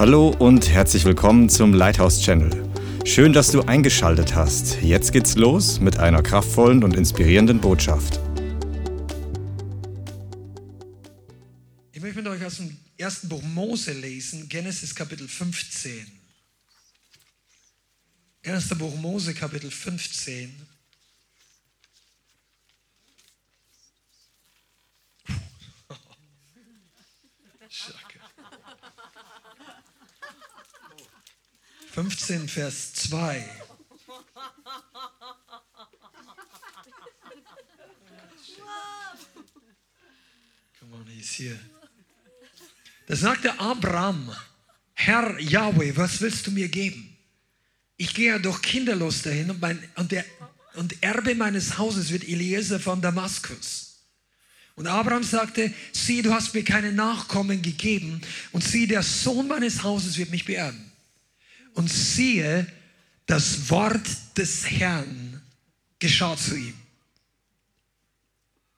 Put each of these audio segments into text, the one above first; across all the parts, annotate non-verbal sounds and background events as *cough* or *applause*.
Hallo und herzlich willkommen zum Lighthouse Channel. Schön, dass du eingeschaltet hast. Jetzt geht's los mit einer kraftvollen und inspirierenden Botschaft. Ich möchte mit euch aus dem ersten Buch Mose lesen, Genesis Kapitel 15. Erster Buch Mose Kapitel 15. 15 Vers 2. Come on, he's here. Da sagte Abraham, Herr Yahweh, was willst du mir geben? Ich gehe ja doch kinderlos dahin und, mein, und, der, und Erbe meines Hauses wird Eliezer von Damaskus. Und Abraham sagte, sieh, du hast mir keine Nachkommen gegeben und sieh, der Sohn meines Hauses wird mich beerben. Und siehe, das Wort des Herrn geschah zu ihm.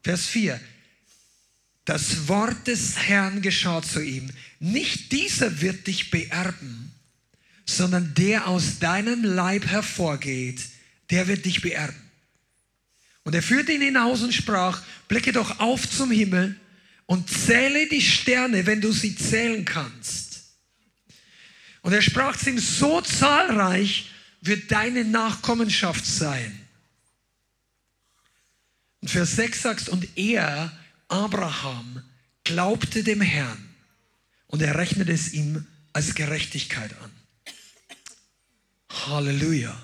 Vers 4. Das Wort des Herrn geschah zu ihm. Nicht dieser wird dich beerben, sondern der aus deinem Leib hervorgeht, der wird dich beerben. Und er führte ihn hinaus und sprach, blicke doch auf zum Himmel und zähle die Sterne, wenn du sie zählen kannst. Und er sprach zu ihm, so zahlreich wird deine Nachkommenschaft sein. Und Vers 6 sagst, und er, Abraham, glaubte dem Herrn und er rechnete es ihm als Gerechtigkeit an. Halleluja.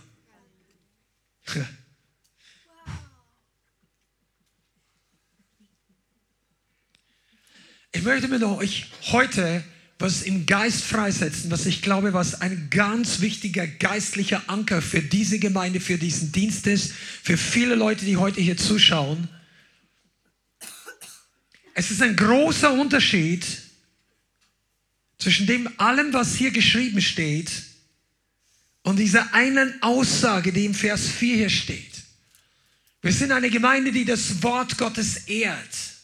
Ich möchte mit euch heute was im Geist freisetzen, was ich glaube, was ein ganz wichtiger geistlicher Anker für diese Gemeinde, für diesen Dienst ist, für viele Leute, die heute hier zuschauen. Es ist ein großer Unterschied zwischen dem allem, was hier geschrieben steht, und dieser einen Aussage, die im Vers 4 hier steht. Wir sind eine Gemeinde, die das Wort Gottes ehrt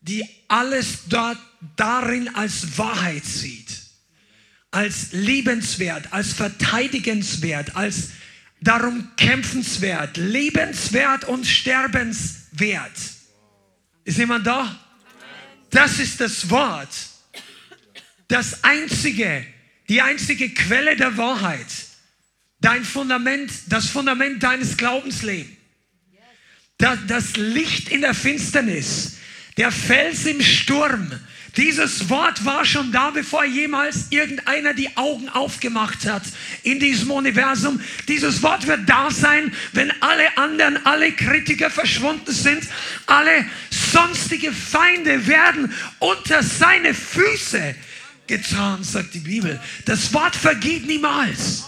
die alles dort darin als Wahrheit sieht, als liebenswert, als verteidigenswert, als darum kämpfenswert, lebenswert und sterbenswert. Ist jemand da? Das ist das Wort. Das einzige, die einzige Quelle der Wahrheit. Dein Fundament, das Fundament deines Glaubenslebens. Das Licht in der Finsternis der Fels im Sturm. Dieses Wort war schon da, bevor jemals irgendeiner die Augen aufgemacht hat in diesem Universum. Dieses Wort wird da sein, wenn alle anderen, alle Kritiker verschwunden sind. Alle sonstige Feinde werden unter seine Füße getan, sagt die Bibel. Das Wort vergeht niemals.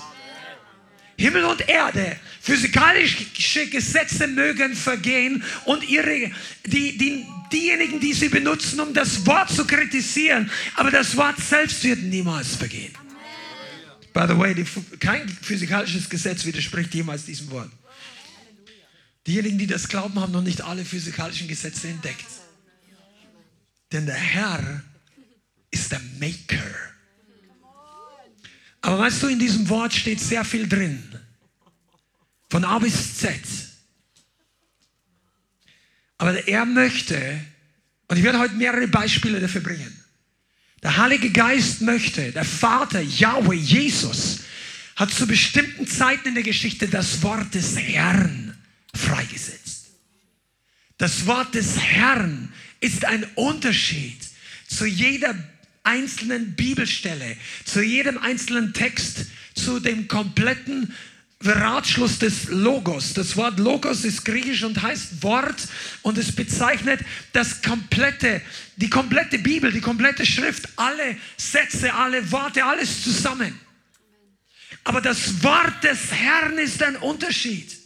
Himmel und Erde, physikalische Gesetze mögen vergehen und ihre, die, die, diejenigen, die sie benutzen, um das Wort zu kritisieren. Aber das Wort selbst wird niemals vergehen. By the way, die, kein physikalisches Gesetz widerspricht jemals diesem Wort. Diejenigen, die das glauben, haben noch nicht alle physikalischen Gesetze entdeckt. Denn der Herr ist der Maker. Aber weißt du, in diesem Wort steht sehr viel drin. Von A bis Z. Aber er möchte, und ich werde heute mehrere Beispiele dafür bringen. Der Heilige Geist möchte, der Vater, Yahweh, Jesus, hat zu bestimmten Zeiten in der Geschichte das Wort des Herrn freigesetzt. Das Wort des Herrn ist ein Unterschied zu jeder einzelnen Bibelstelle, zu jedem einzelnen Text, zu dem kompletten Ratschluss des Logos. Das Wort Logos ist griechisch und heißt Wort und es bezeichnet das komplette, die komplette Bibel, die komplette Schrift, alle Sätze, alle Worte, alles zusammen. Aber das Wort des Herrn ist ein Unterschied.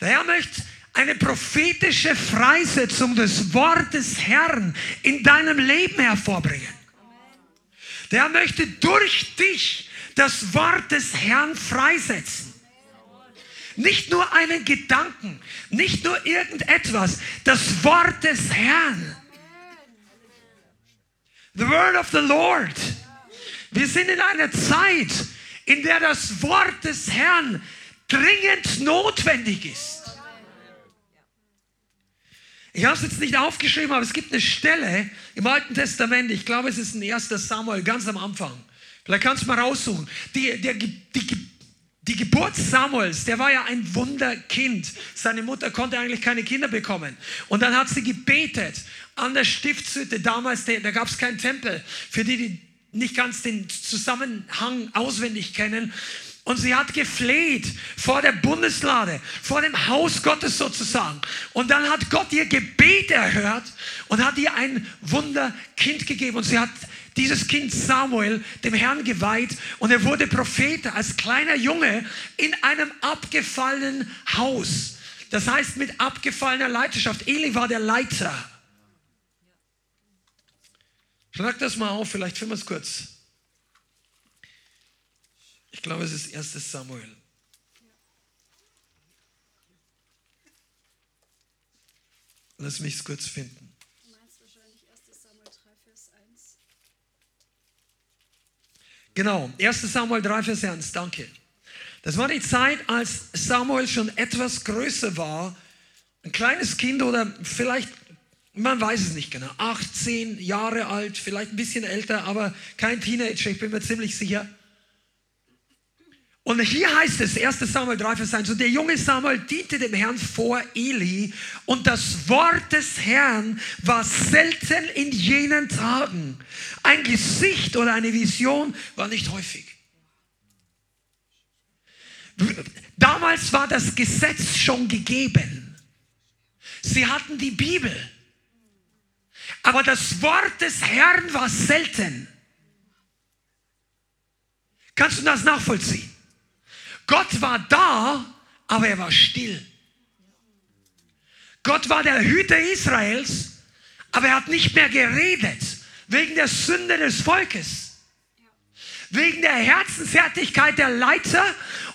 Der Herr möchte eine prophetische Freisetzung des Wortes Herrn in deinem Leben hervorbringen. Der Herr möchte durch dich das Wort des Herrn freisetzen. Nicht nur einen Gedanken, nicht nur irgendetwas, das Wort des Herrn. The word of the Lord. Wir sind in einer Zeit, in der das Wort des Herrn dringend notwendig ist. Ich habe es jetzt nicht aufgeschrieben, aber es gibt eine Stelle im Alten Testament, ich glaube, es ist ein 1. Samuel, ganz am Anfang. Vielleicht kannst du mal raussuchen. Die, der, die, die Geburt Samuels, der war ja ein Wunderkind. Seine Mutter konnte eigentlich keine Kinder bekommen. Und dann hat sie gebetet an der Stiftshütte. Damals, da gab es keinen Tempel. Für die, die nicht ganz den Zusammenhang auswendig kennen. Und sie hat gefleht vor der Bundeslade, vor dem Haus Gottes sozusagen. Und dann hat Gott ihr Gebet erhört und hat ihr ein Wunderkind gegeben. Und sie hat dieses Kind Samuel dem Herrn geweiht und er wurde Prophet als kleiner Junge in einem abgefallenen Haus. Das heißt mit abgefallener Leiterschaft. Eli war der Leiter. Schlag das mal auf, vielleicht finden wir es kurz. Ich glaube, es ist 1 Samuel. Lass mich es kurz finden. Du meinst wahrscheinlich 1 Samuel 3, Vers 1. Genau, 1 Samuel 3, Vers 1, danke. Das war die Zeit, als Samuel schon etwas größer war, ein kleines Kind oder vielleicht, man weiß es nicht genau, 18 Jahre alt, vielleicht ein bisschen älter, aber kein Teenager, ich bin mir ziemlich sicher. Und hier heißt es, 1 Samuel 3, Vers 1, und der junge Samuel diente dem Herrn vor Eli und das Wort des Herrn war selten in jenen Tagen. Ein Gesicht oder eine Vision war nicht häufig. Damals war das Gesetz schon gegeben. Sie hatten die Bibel. Aber das Wort des Herrn war selten. Kannst du das nachvollziehen? Gott war da, aber er war still. Gott war der Hüter Israels, aber er hat nicht mehr geredet wegen der Sünde des Volkes, wegen der Herzensfertigkeit der Leiter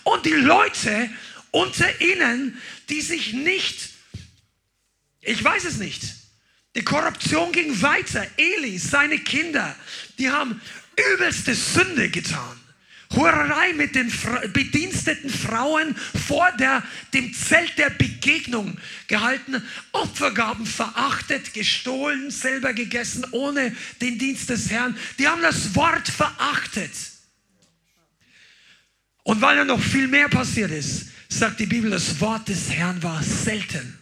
und die Leute unter ihnen, die sich nicht, ich weiß es nicht, die Korruption ging weiter. Eli, seine Kinder, die haben übelste Sünde getan. Hurerei mit den bediensteten Frauen vor der, dem Zelt der Begegnung gehalten, Opfergaben verachtet, gestohlen, selber gegessen, ohne den Dienst des Herrn. Die haben das Wort verachtet. Und weil ja noch viel mehr passiert ist, sagt die Bibel, das Wort des Herrn war selten.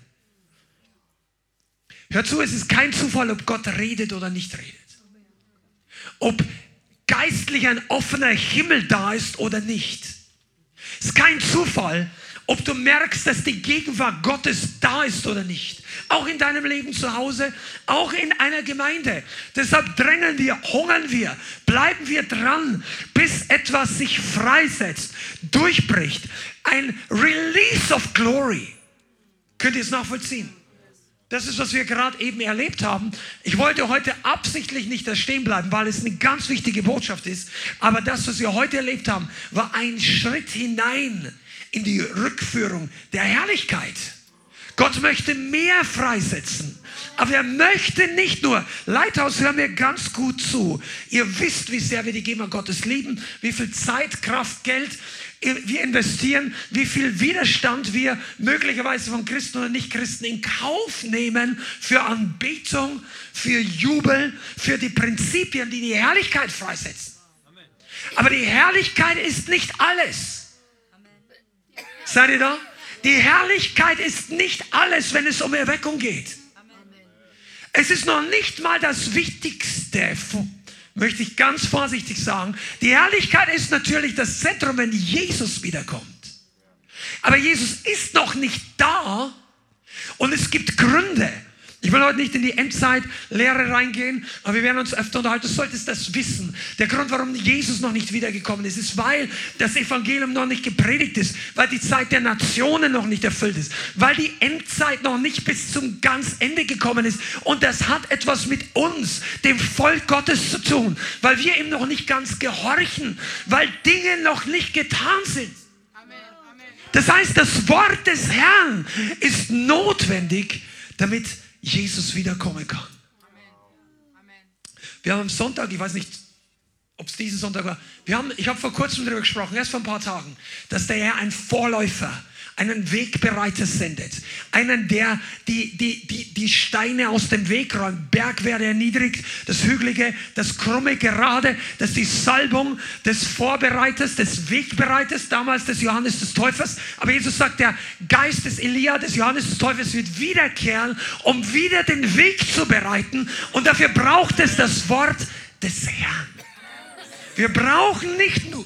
Hör zu, es ist kein Zufall, ob Gott redet oder nicht redet. Ob geistlich ein offener Himmel da ist oder nicht. Es ist kein Zufall, ob du merkst, dass die Gegenwart Gottes da ist oder nicht. Auch in deinem Leben zu Hause, auch in einer Gemeinde. Deshalb drängen wir, hungern wir, bleiben wir dran, bis etwas sich freisetzt, durchbricht. Ein Release of Glory. Könnt ihr es nachvollziehen? Das ist, was wir gerade eben erlebt haben. Ich wollte heute absichtlich nicht da stehen bleiben, weil es eine ganz wichtige Botschaft ist. Aber das, was wir heute erlebt haben, war ein Schritt hinein in die Rückführung der Herrlichkeit. Gott möchte mehr freisetzen. Aber er möchte nicht nur, Leithaus, hör mir ganz gut zu. Ihr wisst, wie sehr wir die Gegenwart Gottes lieben, wie viel Zeit, Kraft, Geld wir investieren, wie viel Widerstand wir möglicherweise von Christen oder Nichtchristen in Kauf nehmen für Anbetung, für Jubel, für die Prinzipien, die die Herrlichkeit freisetzen. Aber die Herrlichkeit ist nicht alles. Seid ihr da? Die Herrlichkeit ist nicht alles, wenn es um Erweckung geht. Es ist noch nicht mal das Wichtigste möchte ich ganz vorsichtig sagen, die Herrlichkeit ist natürlich das Zentrum, wenn Jesus wiederkommt. Aber Jesus ist noch nicht da und es gibt Gründe, ich will heute nicht in die Endzeit-Lehre reingehen, aber wir werden uns öfter unterhalten. Du solltest das wissen. Der Grund, warum Jesus noch nicht wiedergekommen ist, ist, weil das Evangelium noch nicht gepredigt ist, weil die Zeit der Nationen noch nicht erfüllt ist, weil die Endzeit noch nicht bis zum ganz Ende gekommen ist. Und das hat etwas mit uns, dem Volk Gottes zu tun, weil wir ihm noch nicht ganz gehorchen, weil Dinge noch nicht getan sind. Das heißt, das Wort des Herrn ist notwendig, damit Jesus wiederkommen kann. Wir haben am Sonntag, ich weiß nicht, ob es diesen Sonntag war, wir haben, ich habe vor kurzem darüber gesprochen, erst vor ein paar Tagen, dass der Herr ein Vorläufer einen Wegbereiter sendet. Einen, der die, die, die, die Steine aus dem Weg räumt. Berg werde erniedrigt, das Hügelige, das Krumme gerade, das ist die Salbung des Vorbereiters, des Wegbereiters, damals des Johannes des Täufers. Aber Jesus sagt, der Geist des Elia, des Johannes des Täufers wird wiederkehren, um wieder den Weg zu bereiten. Und dafür braucht es das Wort des Herrn. Wir brauchen nicht nur,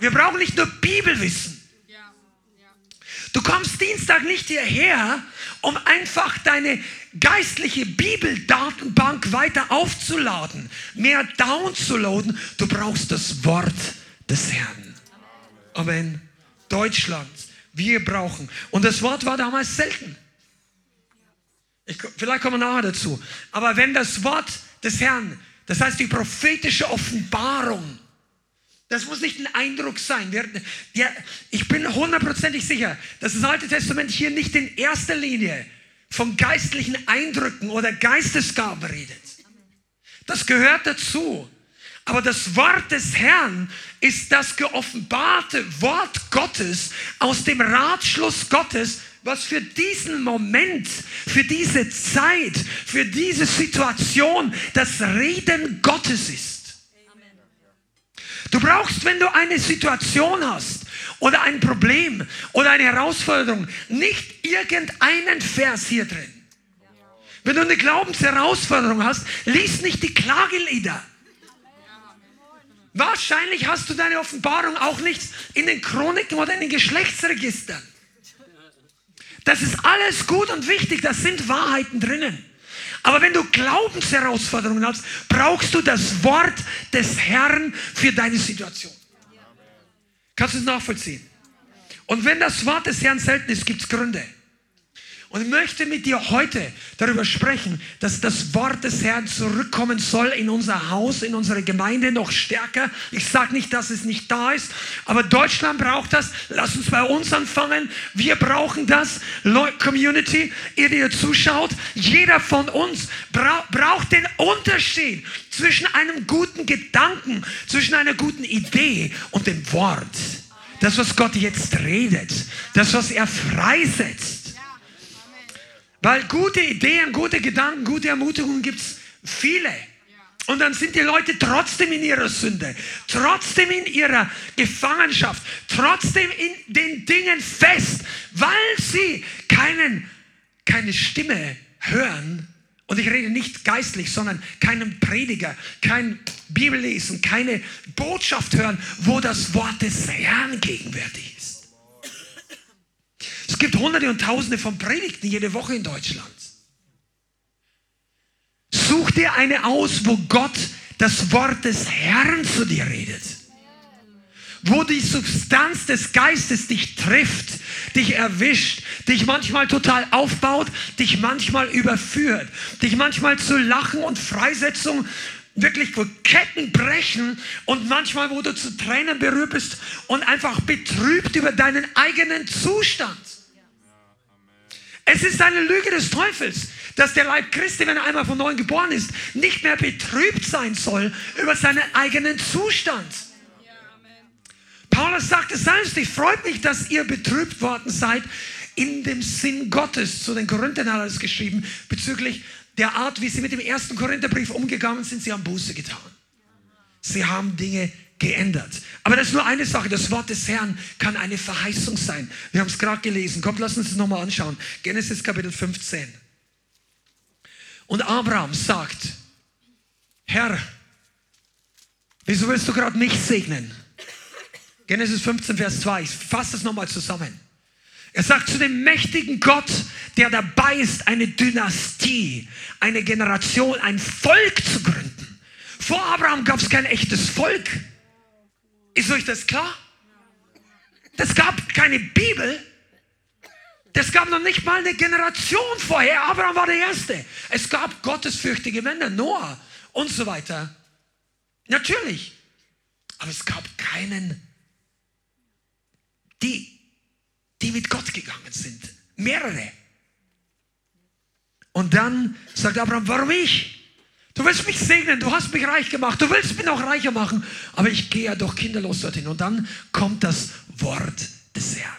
wir brauchen nicht nur Bibelwissen. Du kommst Dienstag nicht hierher, um einfach deine geistliche Bibeldatenbank weiter aufzuladen, mehr downzuladen. Du brauchst das Wort des Herrn. Amen. Deutschland, wir brauchen. Und das Wort war damals selten. Ich, vielleicht kommen wir nachher dazu. Aber wenn das Wort des Herrn, das heißt die prophetische Offenbarung, das muss nicht ein Eindruck sein. Wir, ja, ich bin hundertprozentig sicher, dass das Alte Testament hier nicht in erster Linie von geistlichen Eindrücken oder Geistesgaben redet. Das gehört dazu. Aber das Wort des Herrn ist das geoffenbarte Wort Gottes aus dem Ratschluss Gottes, was für diesen Moment, für diese Zeit, für diese Situation das Reden Gottes ist. Du brauchst, wenn du eine Situation hast oder ein Problem oder eine Herausforderung, nicht irgendeinen Vers hier drin. Wenn du eine Glaubensherausforderung hast, lies nicht die Klagelieder. Wahrscheinlich hast du deine Offenbarung auch nicht in den Chroniken oder in den Geschlechtsregistern. Das ist alles gut und wichtig, da sind Wahrheiten drinnen. Aber wenn du Glaubensherausforderungen hast, brauchst du das Wort des Herrn für deine Situation. Kannst du es nachvollziehen? Und wenn das Wort des Herrn selten ist, gibt es Gründe. Und ich möchte mit dir heute darüber sprechen, dass das Wort des Herrn zurückkommen soll in unser Haus, in unsere Gemeinde noch stärker. Ich sage nicht, dass es nicht da ist, aber Deutschland braucht das. Lass uns bei uns anfangen. Wir brauchen das. Community, ihr, die ihr zuschaut, jeder von uns bra braucht den Unterschied zwischen einem guten Gedanken, zwischen einer guten Idee und dem Wort. Das, was Gott jetzt redet, das, was er freisetzt. Weil gute Ideen, gute Gedanken, gute Ermutigungen gibt es viele. Und dann sind die Leute trotzdem in ihrer Sünde, trotzdem in ihrer Gefangenschaft, trotzdem in den Dingen fest, weil sie keinen, keine Stimme hören. Und ich rede nicht geistlich, sondern keinen Prediger, kein Bibellesen, keine Botschaft hören, wo das Wort des Herrn gegenwärtig ist. Es gibt hunderte und tausende von Predigten jede Woche in Deutschland. Such dir eine aus, wo Gott das Wort des Herrn zu dir redet. Wo die Substanz des Geistes dich trifft, dich erwischt, dich manchmal total aufbaut, dich manchmal überführt, dich manchmal zu Lachen und Freisetzung wirklich wo Ketten brechen und manchmal, wo du zu Tränen berührt bist und einfach betrübt über deinen eigenen Zustand. Es ist eine Lüge des Teufels, dass der Leib Christi, wenn er einmal von neuem geboren ist, nicht mehr betrübt sein soll über seinen eigenen Zustand. Paulus sagte selbst, ich freut mich, dass ihr betrübt worden seid in dem Sinn Gottes. Zu den Korinthern hat er es geschrieben, bezüglich der Art, wie sie mit dem ersten Korintherbrief umgegangen sind. Sie haben Buße getan. Sie haben Dinge geändert. Aber das ist nur eine Sache. Das Wort des Herrn kann eine Verheißung sein. Wir haben es gerade gelesen. Kommt, lass uns das nochmal anschauen. Genesis Kapitel 15. Und Abraham sagt, Herr, wieso willst du gerade mich segnen? Genesis 15, Vers 2. Ich fasse das nochmal zusammen. Er sagt zu dem mächtigen Gott, der dabei ist, eine Dynastie, eine Generation, ein Volk zu gründen. Vor Abraham gab es kein echtes Volk. Ist euch das klar? Das gab keine Bibel. Das gab noch nicht mal eine Generation vorher. Abraham war der Erste. Es gab gottesfürchtige Männer, Noah und so weiter. Natürlich. Aber es gab keinen, die, die mit Gott gegangen sind. Mehrere. Und dann sagt Abraham, warum ich? Du willst mich segnen, du hast mich reich gemacht, du willst mich noch reicher machen, aber ich gehe ja doch kinderlos dorthin. Und dann kommt das Wort des Herrn.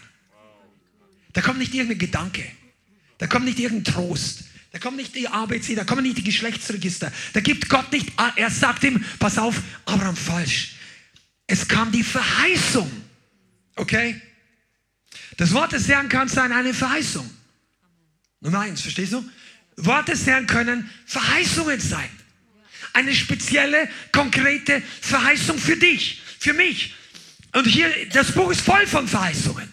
Da kommt nicht irgendein Gedanke, da kommt nicht irgendein Trost, da kommt nicht die ABC, da kommen nicht die Geschlechtsregister. Da gibt Gott nicht, er sagt ihm, pass auf, Abraham, falsch. Es kam die Verheißung. Okay? Das Wort des Herrn kann sein eine Verheißung. Nummer eins, verstehst du? Wort des Herrn können Verheißungen sein. Eine spezielle, konkrete Verheißung für dich, für mich. Und hier, das Buch ist voll von Verheißungen.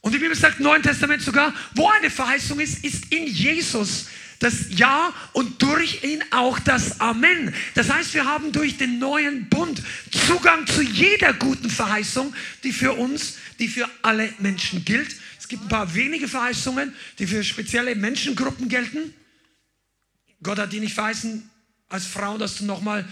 Und die Bibel sagt im Neuen Testament sogar, wo eine Verheißung ist, ist in Jesus das Ja und durch ihn auch das Amen. Das heißt, wir haben durch den neuen Bund Zugang zu jeder guten Verheißung, die für uns, die für alle Menschen gilt. Es gibt ein paar wenige Verheißungen, die für spezielle Menschengruppen gelten. Gott hat die nicht verheißen als Frau, dass du nochmal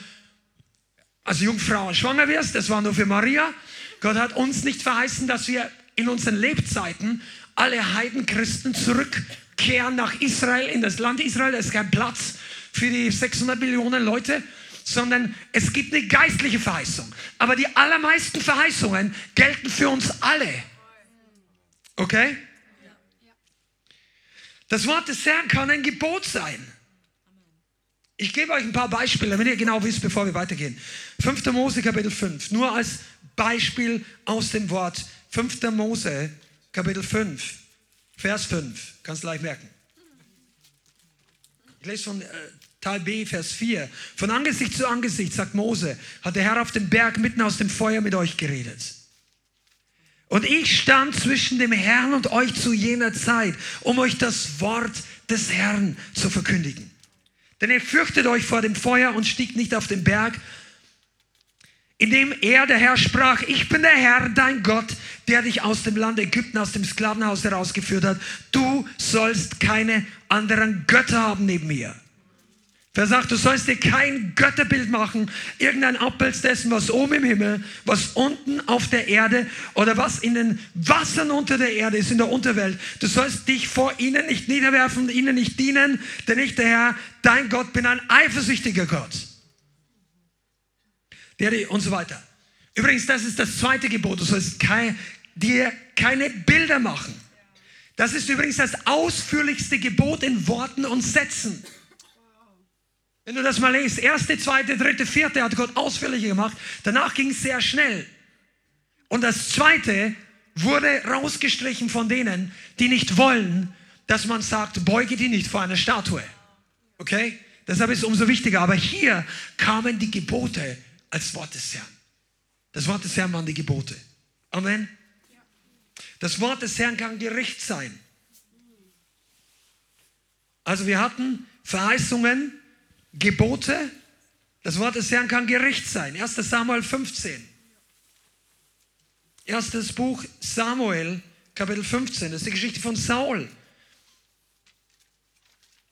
als Jungfrau schwanger wirst. Das war nur für Maria. Gott hat uns nicht verheißen, dass wir in unseren Lebzeiten alle Heidenchristen zurückkehren nach Israel, in das Land Israel. Da ist kein Platz für die 600 Millionen Leute, sondern es gibt eine geistliche Verheißung. Aber die allermeisten Verheißungen gelten für uns alle. Okay? Das Wort des Herrn kann ein Gebot sein. Ich gebe euch ein paar Beispiele, damit ihr genau wisst, bevor wir weitergehen. 5. Mose Kapitel 5, nur als Beispiel aus dem Wort 5. Mose, Kapitel 5, Vers 5. Kannst du leicht merken. Ich lese von äh, Teil B, Vers 4. Von Angesicht zu Angesicht, sagt Mose, hat der Herr auf dem Berg mitten aus dem Feuer mit euch geredet. Und ich stand zwischen dem Herrn und euch zu jener Zeit, um euch das Wort des Herrn zu verkündigen. Denn ihr fürchtet euch vor dem Feuer und stieg nicht auf den Berg, indem er, der Herr, sprach, ich bin der Herr, dein Gott, der dich aus dem Land Ägypten, aus dem Sklavenhaus herausgeführt hat. Du sollst keine anderen Götter haben neben mir. Wer sagt, du sollst dir kein Götterbild machen, irgendein Abbild dessen, was oben im Himmel, was unten auf der Erde oder was in den Wassern unter der Erde ist, in der Unterwelt. Du sollst dich vor ihnen nicht niederwerfen, ihnen nicht dienen, denn ich, der Herr, dein Gott, bin ein eifersüchtiger Gott der und so weiter. Übrigens, das ist das zweite Gebot. Du sollst kein, dir keine Bilder machen. Das ist übrigens das ausführlichste Gebot in Worten und Sätzen. Wenn du das mal liest, erste, zweite, dritte, vierte hat Gott ausführlicher gemacht. Danach ging es sehr schnell. Und das zweite wurde rausgestrichen von denen, die nicht wollen, dass man sagt, beuge die nicht vor einer Statue. Okay? Deshalb ist es umso wichtiger. Aber hier kamen die Gebote als Wort des Herrn. Das Wort des Herrn waren die Gebote. Amen. Das Wort des Herrn kann Gericht sein. Also wir hatten Verheißungen, Gebote. Das Wort des Herrn kann Gericht sein. 1. Samuel 15. Erstes Buch Samuel, Kapitel 15. Das ist die Geschichte von Saul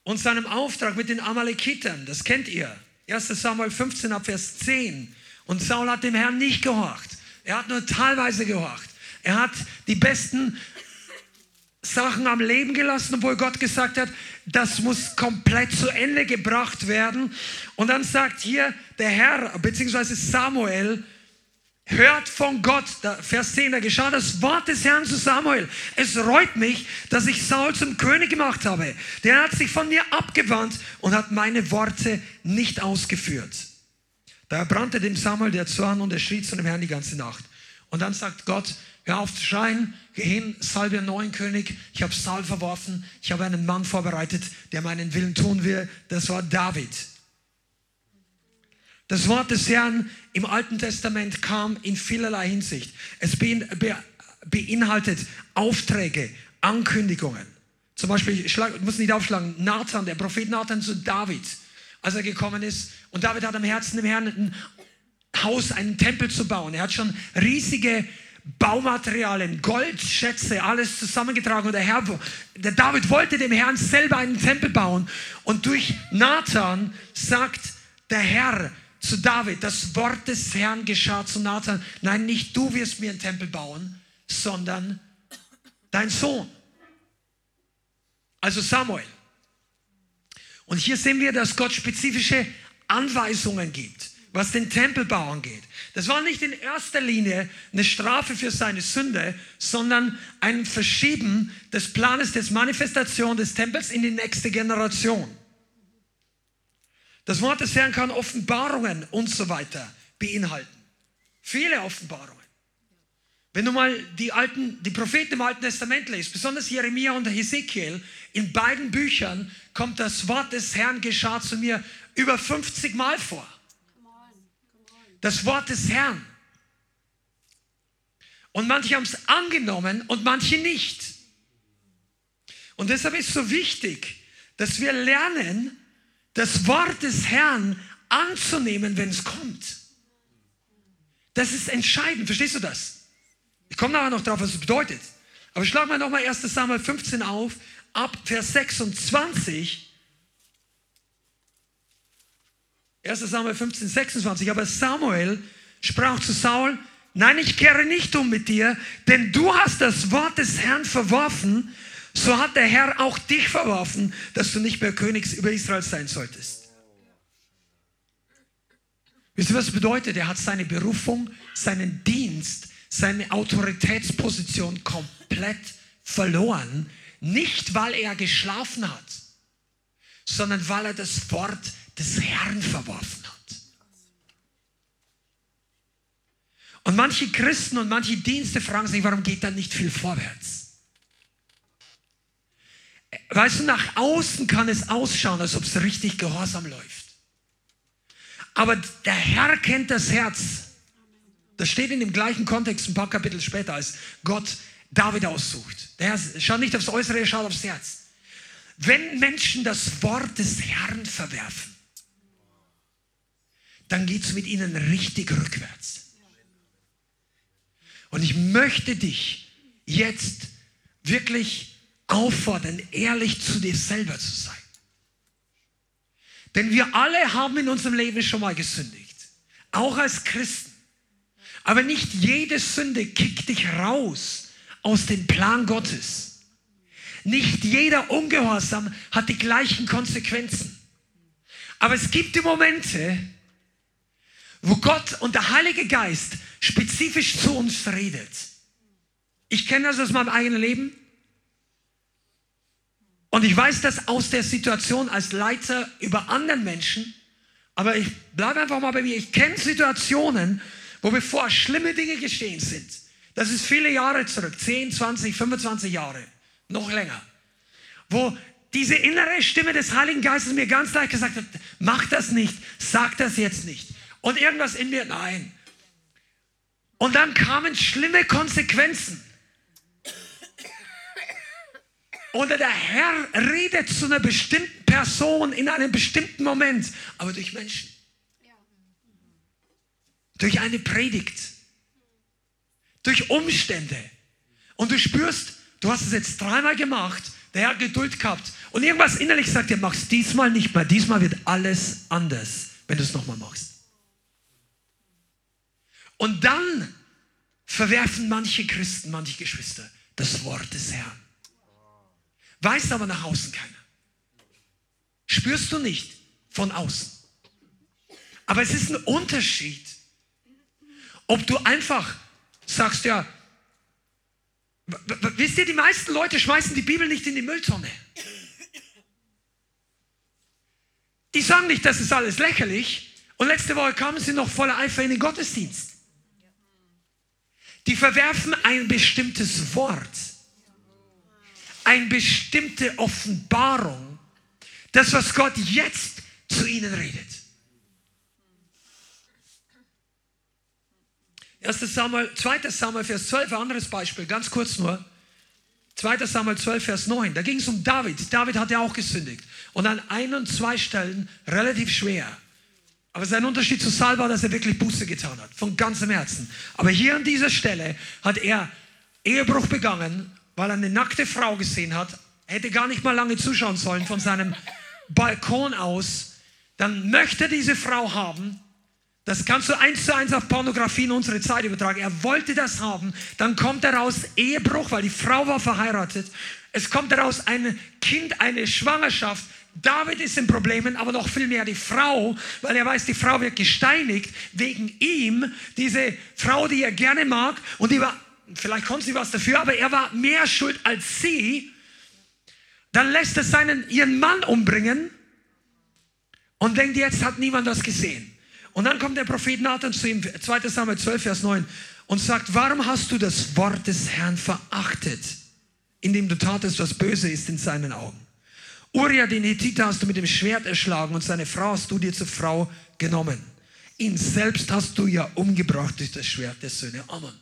und seinem Auftrag mit den Amalekitern. Das kennt ihr. 1 Samuel 15 ab Vers 10. Und Saul hat dem Herrn nicht gehorcht. Er hat nur teilweise gehorcht. Er hat die besten Sachen am Leben gelassen, obwohl Gott gesagt hat, das muss komplett zu Ende gebracht werden. Und dann sagt hier der Herr, beziehungsweise Samuel, hört von Gott, Vers 10, da geschah das Wort des Herrn zu Samuel. Es reut mich, dass ich Saul zum König gemacht habe. Der hat sich von mir abgewandt und hat meine Worte nicht ausgeführt. Da brannte dem Samuel der Zorn und er schrie zu dem Herrn die ganze Nacht. Und dann sagt Gott, hör auf zu schreien, geh hin, salbe einen neuen König. Ich habe Saul verworfen, ich habe einen Mann vorbereitet, der meinen Willen tun will. Das war David. Das Wort des Herrn im Alten Testament kam in vielerlei Hinsicht. Es beinhaltet Aufträge, Ankündigungen. Zum Beispiel, ich muss nicht aufschlagen, Nathan, der Prophet Nathan zu David, als er gekommen ist. Und David hat am Herzen dem Herrn ein Haus, einen Tempel zu bauen. Er hat schon riesige Baumaterialien, Gold, Schätze, alles zusammengetragen. Und der Herr, der David wollte dem Herrn selber einen Tempel bauen. Und durch Nathan sagt der Herr, zu David, das Wort des Herrn geschah zu Nathan, nein, nicht du wirst mir einen Tempel bauen, sondern dein Sohn. Also Samuel. Und hier sehen wir, dass Gott spezifische Anweisungen gibt, was den Tempelbau angeht. Das war nicht in erster Linie eine Strafe für seine Sünde, sondern ein Verschieben des Planes des Manifestation des Tempels in die nächste Generation. Das Wort des Herrn kann Offenbarungen und so weiter beinhalten. Viele Offenbarungen. Wenn du mal die alten, die Propheten im Alten Testament liest, besonders Jeremia und Hesekiel, in beiden Büchern kommt das Wort des Herrn geschah zu mir über 50 Mal vor. Das Wort des Herrn. Und manche haben es angenommen und manche nicht. Und deshalb ist es so wichtig, dass wir lernen, das Wort des Herrn anzunehmen, wenn es kommt. Das ist entscheidend, verstehst du das? Ich komme nachher noch drauf, was es bedeutet. Aber schlag mal nochmal 1 Samuel 15 auf, ab Vers 26. 1 Samuel 15, 26. Aber Samuel sprach zu Saul, nein, ich kehre nicht um mit dir, denn du hast das Wort des Herrn verworfen, so hat der Herr auch dich verworfen, dass du nicht mehr König über Israel sein solltest. Wisst ihr, was bedeutet? Er hat seine Berufung, seinen Dienst seine Autoritätsposition komplett verloren, nicht weil er geschlafen hat, sondern weil er das Wort des Herrn verworfen hat. Und manche Christen und manche Dienste fragen sich, warum geht da nicht viel vorwärts? Weißt du, nach außen kann es ausschauen, als ob es richtig gehorsam läuft. Aber der Herr kennt das Herz das steht in dem gleichen Kontext ein paar Kapitel später, als Gott David aussucht. Der Herr schaut nicht aufs Äußere, er schaut aufs Herz. Wenn Menschen das Wort des Herrn verwerfen, dann geht es mit ihnen richtig rückwärts. Und ich möchte dich jetzt wirklich auffordern, ehrlich zu dir selber zu sein. Denn wir alle haben in unserem Leben schon mal gesündigt. Auch als Christen. Aber nicht jede Sünde kickt dich raus aus dem Plan Gottes. Nicht jeder Ungehorsam hat die gleichen Konsequenzen. Aber es gibt die Momente, wo Gott und der Heilige Geist spezifisch zu uns redet. Ich kenne das aus meinem eigenen Leben. Und ich weiß das aus der Situation als Leiter über anderen Menschen. Aber ich bleibe einfach mal bei mir. Ich kenne Situationen, wo bevor schlimme Dinge geschehen sind, das ist viele Jahre zurück, 10, 20, 25 Jahre, noch länger, wo diese innere Stimme des Heiligen Geistes mir ganz leicht gesagt hat, mach das nicht, sag das jetzt nicht. Und irgendwas in mir, nein. Und dann kamen schlimme Konsequenzen. Oder der Herr redet zu einer bestimmten Person in einem bestimmten Moment, aber durch Menschen durch eine Predigt, durch Umstände. Und du spürst, du hast es jetzt dreimal gemacht, der Herr hat Geduld gehabt. Und irgendwas innerlich sagt dir, mach's diesmal nicht mehr. Diesmal wird alles anders, wenn du es nochmal machst. Und dann verwerfen manche Christen, manche Geschwister das Wort des Herrn. Weiß aber nach außen keiner. Spürst du nicht von außen. Aber es ist ein Unterschied, ob du einfach sagst, ja, wisst ihr, die meisten Leute schmeißen die Bibel nicht in die Mülltonne. Die sagen nicht, das ist alles lächerlich. Und letzte Woche kamen sie noch voller Eifer in den Gottesdienst. Die verwerfen ein bestimmtes Wort, eine bestimmte Offenbarung, das, was Gott jetzt zu ihnen redet. 1. Samuel, 2. Samuel, Vers 12, ein anderes Beispiel, ganz kurz nur. 2. Samuel 12, Vers 9. Da ging es um David. David hat ja auch gesündigt. Und an ein und zwei Stellen relativ schwer. Aber sein Unterschied zu Saul war, dass er wirklich Buße getan hat. Von ganzem Herzen. Aber hier an dieser Stelle hat er Ehebruch begangen, weil er eine nackte Frau gesehen hat. Er hätte gar nicht mal lange zuschauen sollen von seinem Balkon aus. Dann möchte diese Frau haben das kannst du eins zu eins auf Pornografie in unsere Zeit übertragen. Er wollte das haben. Dann kommt daraus Ehebruch, weil die Frau war verheiratet. Es kommt daraus ein Kind, eine Schwangerschaft. David ist in Problemen, aber noch viel mehr die Frau, weil er weiß, die Frau wird gesteinigt wegen ihm. Diese Frau, die er gerne mag und die war, vielleicht konnte sie was dafür, aber er war mehr schuld als sie. Dann lässt er seinen, ihren Mann umbringen und denkt, jetzt hat niemand das gesehen. Und dann kommt der Prophet Nathan zu ihm, 2 Samuel 12, Vers 9, und sagt, warum hast du das Wort des Herrn verachtet, indem du tatest, was böse ist in seinen Augen? Uriah, den Hethiter, hast du mit dem Schwert erschlagen und seine Frau hast du dir zur Frau genommen. Ihn selbst hast du ja umgebracht durch das Schwert der Söhne Ammon.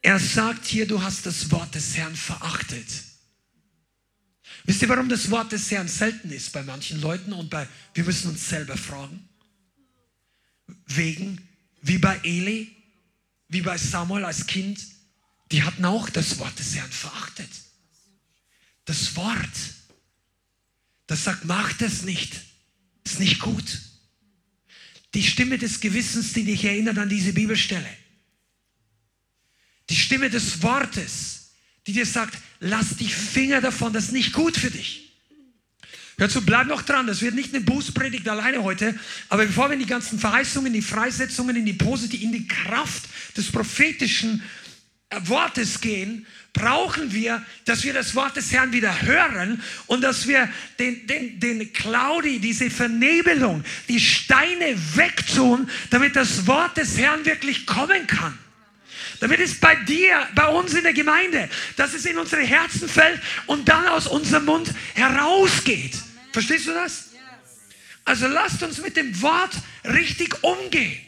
Er sagt hier, du hast das Wort des Herrn verachtet. Wisst ihr, warum das Wort des Herrn selten ist bei manchen Leuten und bei, wir müssen uns selber fragen? Wegen, wie bei Eli, wie bei Samuel als Kind, die hatten auch das Wort des Herrn verachtet. Das Wort, das sagt, mach das nicht, ist nicht gut. Die Stimme des Gewissens, die dich erinnert an diese Bibelstelle. Die Stimme des Wortes, die dir sagt, lass die Finger davon, das ist nicht gut für dich. Hör zu, bleib noch dran, das wird nicht eine Bußpredigt alleine heute, aber bevor wir in die ganzen Verheißungen, die Freisetzungen, in die Positive, in die Kraft des prophetischen Wortes gehen, brauchen wir, dass wir das Wort des Herrn wieder hören und dass wir den, den, den Claudi, diese Vernebelung, die Steine wegtun, damit das Wort des Herrn wirklich kommen kann. Damit es bei dir, bei uns in der Gemeinde, dass es in unsere Herzen fällt und dann aus unserem Mund herausgeht. Verstehst du das? Also lasst uns mit dem Wort richtig umgehen.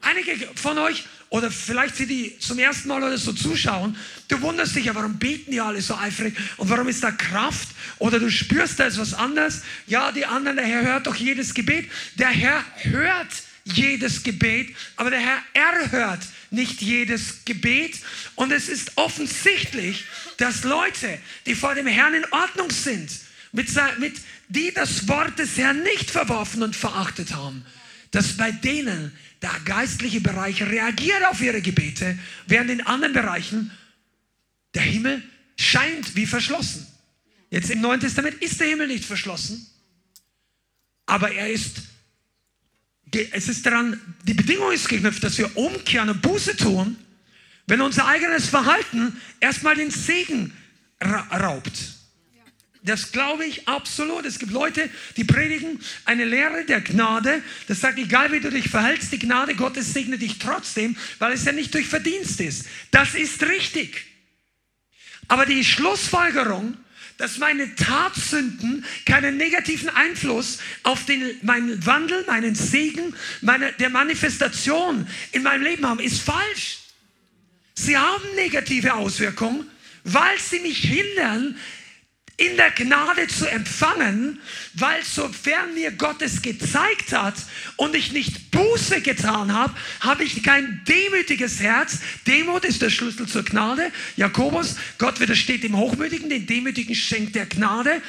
Einige von euch, oder vielleicht sie, die zum ersten Mal oder so zuschauen, du wunderst dich ja, warum beten die alle so eifrig und warum ist da Kraft? Oder du spürst, da ist was anderes. Ja, die anderen, der Herr hört doch jedes Gebet. Der Herr hört jedes Gebet, aber der Herr erhört nicht jedes Gebet. Und es ist offensichtlich, dass Leute, die vor dem Herrn in Ordnung sind, mit, mit, die das Wort des Herrn nicht verworfen und verachtet haben, dass bei denen der geistliche Bereich reagiert auf ihre Gebete, während in anderen Bereichen der Himmel scheint wie verschlossen. Jetzt im Neuen Testament ist der Himmel nicht verschlossen, aber er ist, es ist daran, die Bedingung ist geknüpft, dass wir umkehren und Buße tun, wenn unser eigenes Verhalten erstmal den Segen raubt. Das glaube ich absolut. Es gibt Leute, die predigen eine Lehre der Gnade. Das sagt, egal wie du dich verhältst, die Gnade Gottes segnet dich trotzdem, weil es ja nicht durch Verdienst ist. Das ist richtig. Aber die Schlussfolgerung, dass meine Tatsünden keinen negativen Einfluss auf den, meinen Wandel, meinen Segen, meine, der Manifestation in meinem Leben haben, ist falsch. Sie haben negative Auswirkungen, weil sie mich hindern, in der Gnade zu empfangen, weil sofern mir Gott es gezeigt hat und ich nicht Buße getan habe, habe ich kein demütiges Herz. Demut ist der Schlüssel zur Gnade. Jakobus, Gott widersteht dem Hochmütigen, den Demütigen schenkt der Gnade.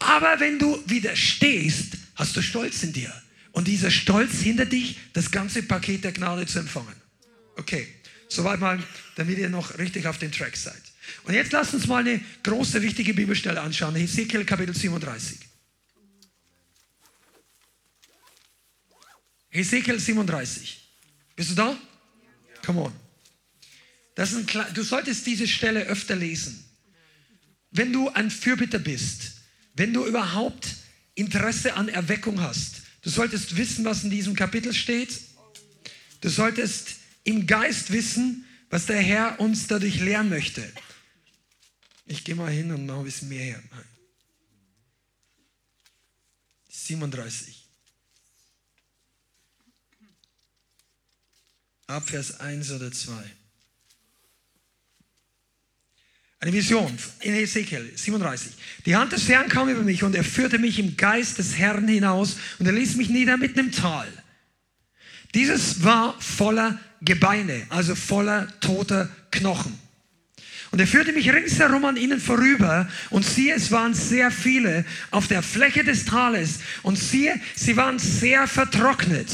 Aber wenn du widerstehst, hast du Stolz in dir. Und dieser Stolz hindert dich, das ganze Paket der Gnade zu empfangen. Okay, soweit mal, damit ihr noch richtig auf den Track seid. Und jetzt lasst uns mal eine große, wichtige Bibelstelle anschauen. Ezekiel Kapitel 37. Ezekiel 37. Bist du da? Come on. Das ist ein, du solltest diese Stelle öfter lesen. Wenn du ein Fürbitter bist, wenn du überhaupt Interesse an Erweckung hast, du solltest wissen, was in diesem Kapitel steht. Du solltest im Geist wissen, was der Herr uns dadurch lehren möchte. Ich gehe mal hin und mache ein bisschen mehr her. 37. Ab Vers 1 oder 2. Eine Vision in Ezekiel 37. Die Hand des Herrn kam über mich und er führte mich im Geist des Herrn hinaus und er ließ mich nieder mitten im Tal. Dieses war voller Gebeine, also voller toter Knochen. Und er führte mich ringsherum an ihnen vorüber und siehe, es waren sehr viele auf der Fläche des Tales und siehe, sie waren sehr vertrocknet.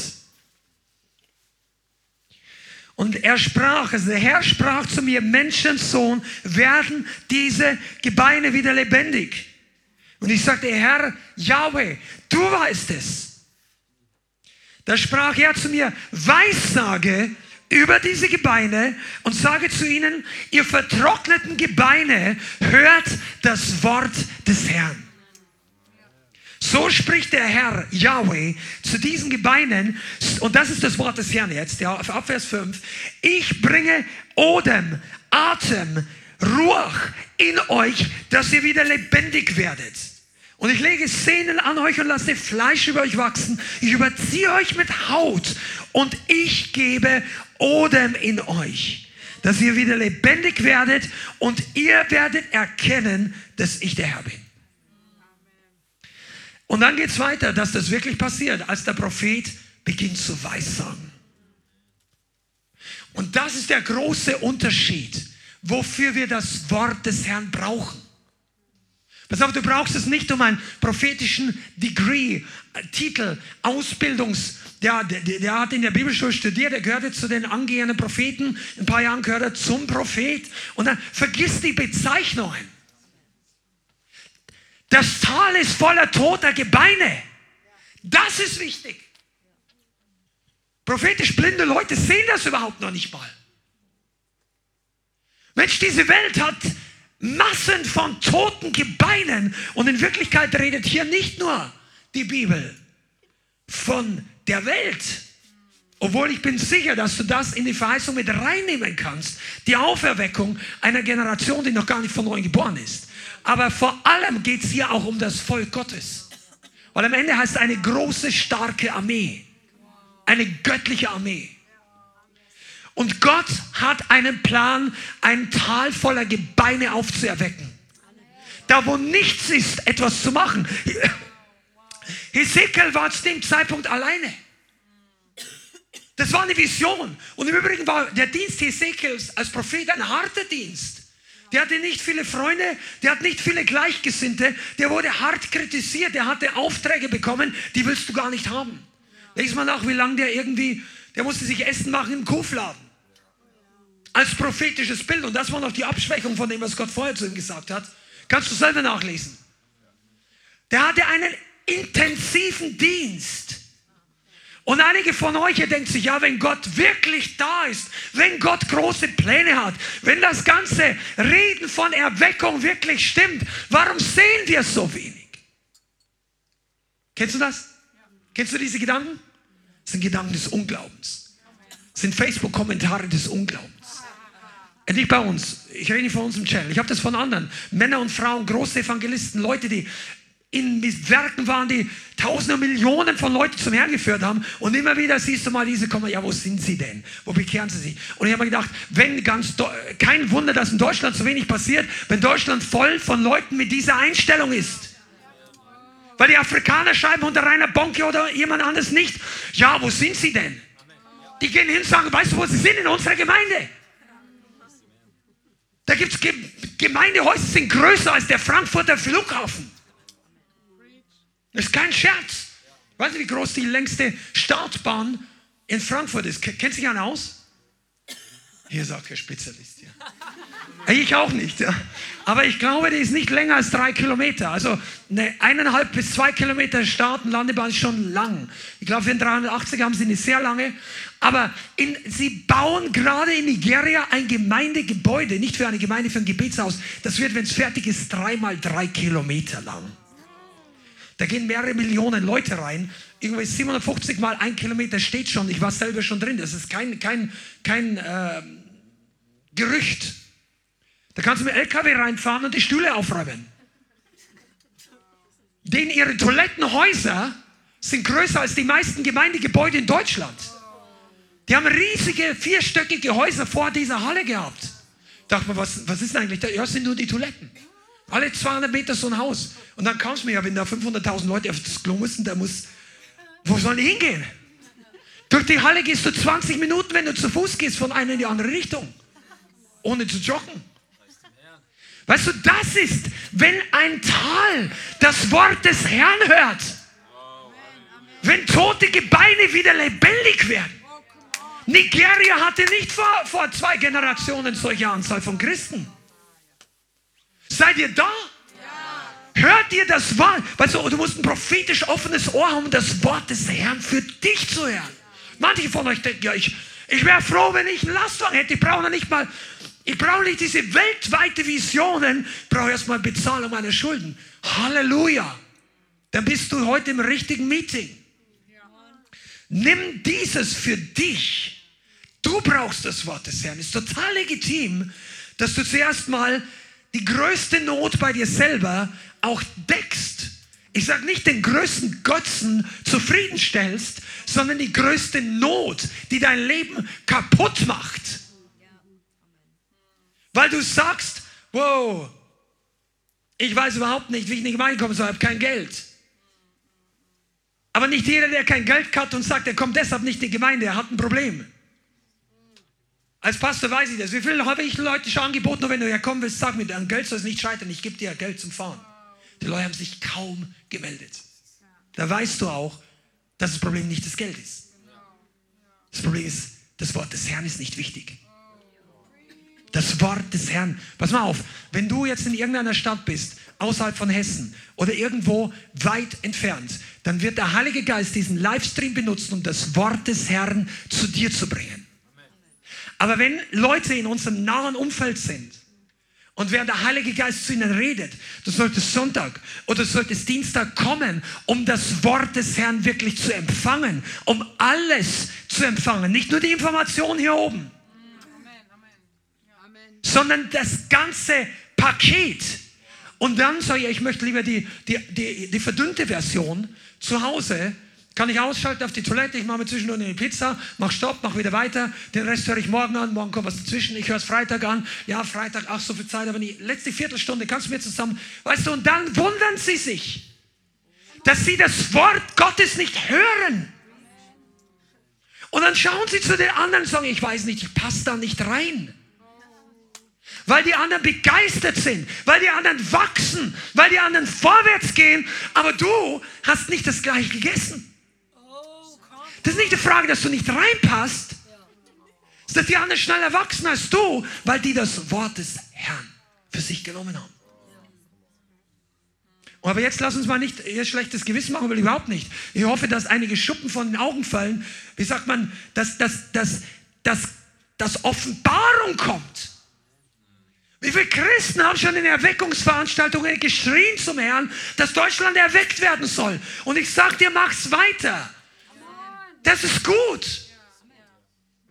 Und er sprach, also der Herr sprach zu mir, Menschensohn, werden diese Gebeine wieder lebendig? Und ich sagte, Herr Yahweh, du weißt es. Da sprach er zu mir, Weissage über diese Gebeine und sage zu ihnen, ihr vertrockneten Gebeine, hört das Wort des Herrn. So spricht der Herr Yahweh zu diesen Gebeinen, und das ist das Wort des Herrn jetzt, ja, ab Vers 5. Ich bringe Odem, Atem, Ruach in euch, dass ihr wieder lebendig werdet. Und ich lege Sehnen an euch und lasse Fleisch über euch wachsen. Ich überziehe euch mit Haut und ich gebe Odem in euch, dass ihr wieder lebendig werdet und ihr werdet erkennen, dass ich der Herr bin. Und dann geht es weiter, dass das wirklich passiert, als der Prophet beginnt zu weissagen. Und das ist der große Unterschied, wofür wir das Wort des Herrn brauchen. Pass auf, du brauchst es nicht um einen prophetischen Degree, äh, Titel, Ausbildungs, der, der, der, hat in der Bibelschule studiert, er gehörte zu den angehenden Propheten, in ein paar Jahren gehört er zum Prophet und dann vergiss die Bezeichnungen. Das Tal ist voller toter Gebeine. Das ist wichtig. Prophetisch blinde Leute sehen das überhaupt noch nicht mal. Mensch, diese Welt hat Massen von toten Gebeinen und in Wirklichkeit redet hier nicht nur die Bibel von der Welt. Obwohl ich bin sicher, dass du das in die Verheißung mit reinnehmen kannst. Die Auferweckung einer Generation, die noch gar nicht von neu geboren ist. Aber vor allem geht es hier auch um das Volk Gottes. Weil am Ende heißt es eine große, starke Armee. Eine göttliche Armee. Und Gott hat einen Plan, ein Tal voller Gebeine aufzuerwecken. Da, wo nichts ist, etwas zu machen. Hesekiel war zu dem Zeitpunkt alleine. Das war eine Vision. Und im Übrigen war der Dienst Hesekiels als Prophet ein harter Dienst. Der hatte nicht viele Freunde, der hat nicht viele Gleichgesinnte, der wurde hart kritisiert, der hatte Aufträge bekommen, die willst du gar nicht haben. Lies mal nach, wie lange der irgendwie, der musste sich Essen machen im Kuhfladen. Als prophetisches Bild. Und das war noch die Abschwächung von dem, was Gott vorher zu ihm gesagt hat. Kannst du selber nachlesen. Der hatte einen intensiven Dienst. Und einige von euch, ihr denkt sich, ja, wenn Gott wirklich da ist, wenn Gott große Pläne hat, wenn das ganze Reden von Erweckung wirklich stimmt, warum sehen wir so wenig? Kennst du das? Kennst du diese Gedanken? Das sind Gedanken des Unglaubens. Sind Facebook-Kommentare des Unglaubens. Nicht bei uns. Ich rede nicht von uns im Channel. Ich habe das von anderen. Männer und Frauen, große Evangelisten, Leute, die in Werken waren, die Tausende Millionen von Leuten zum Herrn geführt haben. Und immer wieder siehst du mal diese kommen, ja, wo sind sie denn? Wo bekehren sie sich? Und ich habe mir gedacht, wenn ganz, kein Wunder, dass in Deutschland so wenig passiert, wenn Deutschland voll von Leuten mit dieser Einstellung ist. Weil die Afrikaner schreiben unter Rainer Bonke oder jemand anderes nicht, ja, wo sind sie denn? Die gehen hin und sagen, weißt du, wo sie sind? In unserer Gemeinde. Da gibt es Gemeindehäuser, die sind größer als der Frankfurter Flughafen. Das ist kein Scherz. Weißt du, wie groß die längste Startbahn in Frankfurt ist? Kennt sich einer aus? Hier sagt der Spezialist. Ja. Ich auch nicht. Ja. Aber ich glaube, die ist nicht länger als drei Kilometer. Also eine eineinhalb bis zwei Kilometer Start- und Landebahn ist schon lang. Ich glaube, für den 380 haben sie eine sehr lange. Aber in, sie bauen gerade in Nigeria ein Gemeindegebäude, nicht für eine Gemeinde, für ein Gebetshaus. Das wird, wenn es fertig ist, dreimal drei Kilometer lang. Da gehen mehrere Millionen Leute rein. Irgendwie 750 mal ein Kilometer steht schon. Ich war selber schon drin. Das ist kein, kein, kein äh, Gerücht. Da kannst du mit LKW reinfahren und die Stühle aufräumen. Denn ihre Toilettenhäuser sind größer als die meisten Gemeindegebäude in Deutschland. Die haben riesige vierstöckige Häuser vor dieser Halle gehabt. Dachte mir, was, was ist eigentlich da? Ja, sind nur die Toiletten. Alle 200 Meter so ein Haus. Und dann kam es mir ja, wenn da 500.000 Leute auf das Klo müssen, da muss, wo sollen die hingehen? Durch die Halle gehst du 20 Minuten, wenn du zu Fuß gehst, von einer in die andere Richtung. Ohne zu joggen. Weißt du, das ist, wenn ein Tal das Wort des Herrn hört. Wenn tote Gebeine wieder lebendig werden. Nigeria hatte nicht vor, vor zwei Generationen solche Anzahl von Christen. Seid ihr da? Hört dir das Wort. Weißt du, du musst ein prophetisch offenes Ohr haben, um das Wort des Herrn für dich zu hören. Manche von euch denken, ja, ich, ich wäre froh, wenn ich einen Lastwagen hätte. Ich brauche nicht mal, ich brauche nicht diese weltweite Visionen. Ich brauche erstmal Bezahlung meiner Schulden. Halleluja. Dann bist du heute im richtigen Meeting. Nimm dieses für dich. Du brauchst das Wort des Herrn. Ist total legitim, dass du zuerst mal die größte Not bei dir selber auch deckst. Ich sage nicht den größten Götzen zufriedenstellst, sondern die größte Not, die dein Leben kaputt macht. Weil du sagst, wow, ich weiß überhaupt nicht, wie ich nicht reinkommen soll, ich habe kein Geld. Aber nicht jeder, der kein Geld hat und sagt, er kommt deshalb nicht in die Gemeinde, er hat ein Problem. Als Pastor weiß ich das. Wie viele habe ich Leute schon angeboten, wenn du herkommen willst, sag mir, an Geld soll es nicht scheitern, ich gebe dir Geld zum Fahren. Die Leute haben sich kaum gemeldet. Da weißt du auch, dass das Problem nicht das Geld ist. Das Problem ist, das Wort des Herrn ist nicht wichtig. Das Wort des Herrn. Pass mal auf, wenn du jetzt in irgendeiner Stadt bist, außerhalb von Hessen oder irgendwo weit entfernt, dann wird der Heilige Geist diesen Livestream benutzen, um das Wort des Herrn zu dir zu bringen. Aber wenn Leute in unserem nahen Umfeld sind und während der Heilige Geist zu ihnen redet, du solltest Sonntag oder solltest Dienstag kommen, um das Wort des Herrn wirklich zu empfangen, um alles zu empfangen, nicht nur die Information hier oben, sondern das ganze Paket. Und dann sage ich, ich möchte lieber die, die, die, die verdünnte Version zu Hause kann ich ausschalten auf die Toilette, ich mache mir zwischendurch eine Pizza, mach Stopp, mach wieder weiter. Den Rest höre ich morgen an, morgen kommt was dazwischen. Ich höre es Freitag an. Ja, Freitag, ach, so viel Zeit, aber die letzte Viertelstunde kannst du mir zusammen. Weißt du, und dann wundern sie sich, dass sie das Wort Gottes nicht hören. Und dann schauen sie zu den anderen und sagen, ich weiß nicht, ich passe da nicht rein. Weil die anderen begeistert sind, weil die anderen wachsen, weil die anderen vorwärts gehen, aber du hast nicht das gleiche gegessen. Das ist nicht die Frage, dass du nicht reinpasst. Es ist, dass die anderen schneller wachsen als du, weil die das Wort des Herrn für sich genommen haben. Aber jetzt lass uns mal nicht ihr schlechtes Gewissen machen, weil überhaupt nicht. Ich hoffe, dass einige Schuppen von den Augen fallen. Wie sagt man, dass, dass, dass, dass, dass Offenbarung kommt. Wie viele Christen haben schon in Erweckungsveranstaltungen geschrien zum Herrn, dass Deutschland erweckt werden soll? Und ich sage dir, mach's weiter. Das ist gut.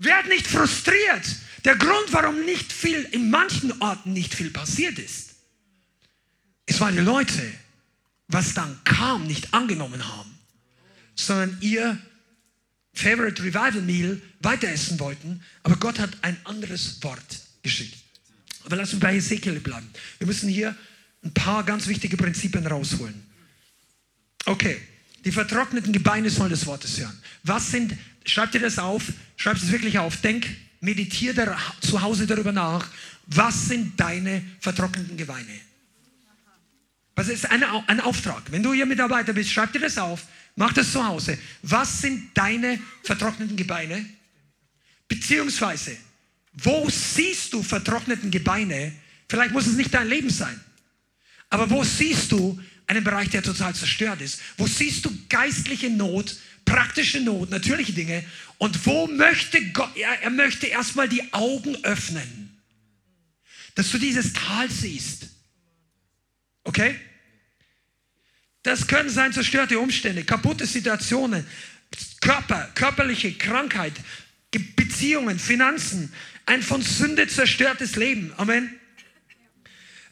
Werd nicht frustriert. Der Grund, warum nicht viel, in manchen Orten nicht viel passiert ist, ist, weil die Leute, was dann kam, nicht angenommen haben, sondern ihr Favorite Revival Meal weiter essen wollten, aber Gott hat ein anderes Wort geschickt. Aber lass uns bei Ezekiel bleiben. Wir müssen hier ein paar ganz wichtige Prinzipien rausholen. Okay, die vertrockneten Gebeine sollen das Wort hören. Was sind, schreib dir das auf, schreib es wirklich auf, denk, meditiere da, zu Hause darüber nach. Was sind deine vertrockneten Gebeine? Was ist ein, ein Auftrag? Wenn du hier Mitarbeiter bist, schreib dir das auf, mach das zu Hause. Was sind deine vertrockneten Gebeine? Beziehungsweise, wo siehst du vertrockneten Gebeine? Vielleicht muss es nicht dein Leben sein. Aber wo siehst du einen Bereich, der total zerstört ist? Wo siehst du geistliche Not, praktische Not, natürliche Dinge? Und wo möchte Gott, er, er möchte erstmal die Augen öffnen, dass du dieses Tal siehst. Okay? Das können sein zerstörte Umstände, kaputte Situationen, Körper, körperliche Krankheit, Beziehungen, Finanzen, ein von Sünde zerstörtes Leben. Amen.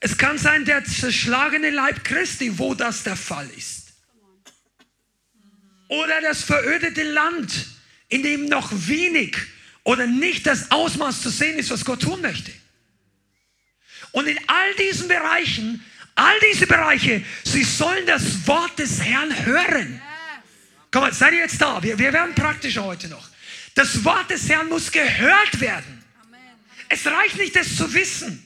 Es kann sein, der zerschlagene Leib Christi, wo das der Fall ist. Oder das verödete Land, in dem noch wenig oder nicht das Ausmaß zu sehen ist, was Gott tun möchte. Und in all diesen Bereichen, all diese Bereiche, sie sollen das Wort des Herrn hören. Komm mal, seid ihr jetzt da? Wir, wir werden praktischer heute noch. Das Wort des Herrn muss gehört werden. Es reicht nicht, es zu wissen.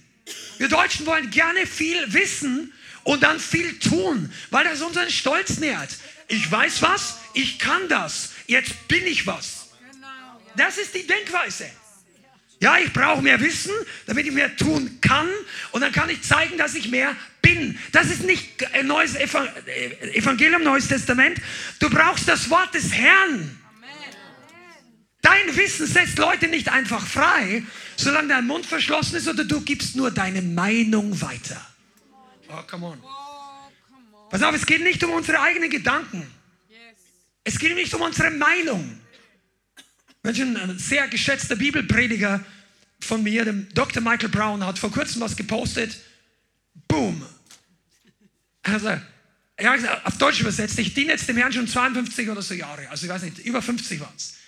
Wir Deutschen wollen gerne viel wissen und dann viel tun, weil das unseren Stolz nährt. Ich weiß was, ich kann das, jetzt bin ich was. Das ist die Denkweise. Ja, ich brauche mehr Wissen, damit ich mehr tun kann und dann kann ich zeigen, dass ich mehr bin. Das ist nicht ein neues äh, Evangelium, Neues Testament. Du brauchst das Wort des Herrn. Dein Wissen setzt Leute nicht einfach frei, solange dein Mund verschlossen ist oder du gibst nur deine Meinung weiter. Oh, come on. Pass auf, es geht nicht um unsere eigenen Gedanken. Es geht nicht um unsere Meinung. Ein sehr geschätzter Bibelprediger von mir, dem Dr. Michael Brown, hat vor kurzem was gepostet. Boom. Also, er hat auf Deutsch übersetzt, ich diene jetzt dem Herrn schon 52 oder so Jahre. Also ich weiß nicht, über 50 waren es.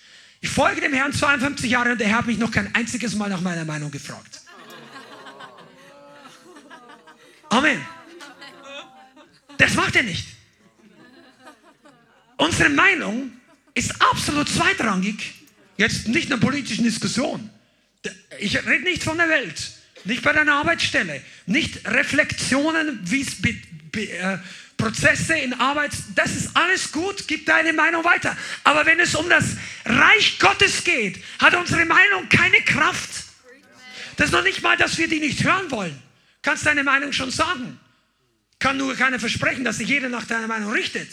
Ich folge dem Herrn 52 Jahre und er hat mich noch kein einziges Mal nach meiner Meinung gefragt. Amen. Das macht er nicht. Unsere Meinung ist absolut zweitrangig Jetzt nicht in einer politischen Diskussion. Ich rede nicht von der Welt, nicht bei deiner Arbeitsstelle, nicht Reflexionen, wie es äh, Prozesse in Arbeit, das ist alles gut, gib deine Meinung weiter. Aber wenn es um das Reich Gottes geht, hat unsere Meinung keine Kraft. Das ist noch nicht mal, dass wir die nicht hören wollen. Kannst deine Meinung schon sagen. Kann nur keiner versprechen, dass sich jeder nach deiner Meinung richtet.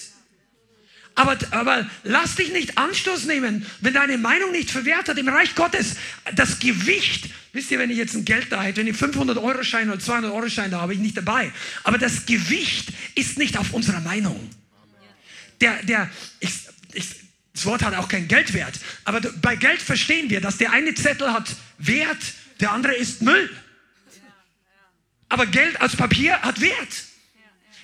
Aber, aber lass dich nicht Anstoß nehmen, wenn deine Meinung nicht verwehrt hat im Reich Gottes. Das Gewicht, wisst ihr, wenn ich jetzt ein Geld da hätte, wenn ich 500-Euro-Schein oder 200-Euro-Schein da habe, ich nicht dabei. Aber das Gewicht ist nicht auf unserer Meinung. Der, der, ich, ich, das Wort hat auch kein Geldwert. Aber bei Geld verstehen wir, dass der eine Zettel hat Wert, der andere ist Müll. Aber Geld als Papier hat Wert.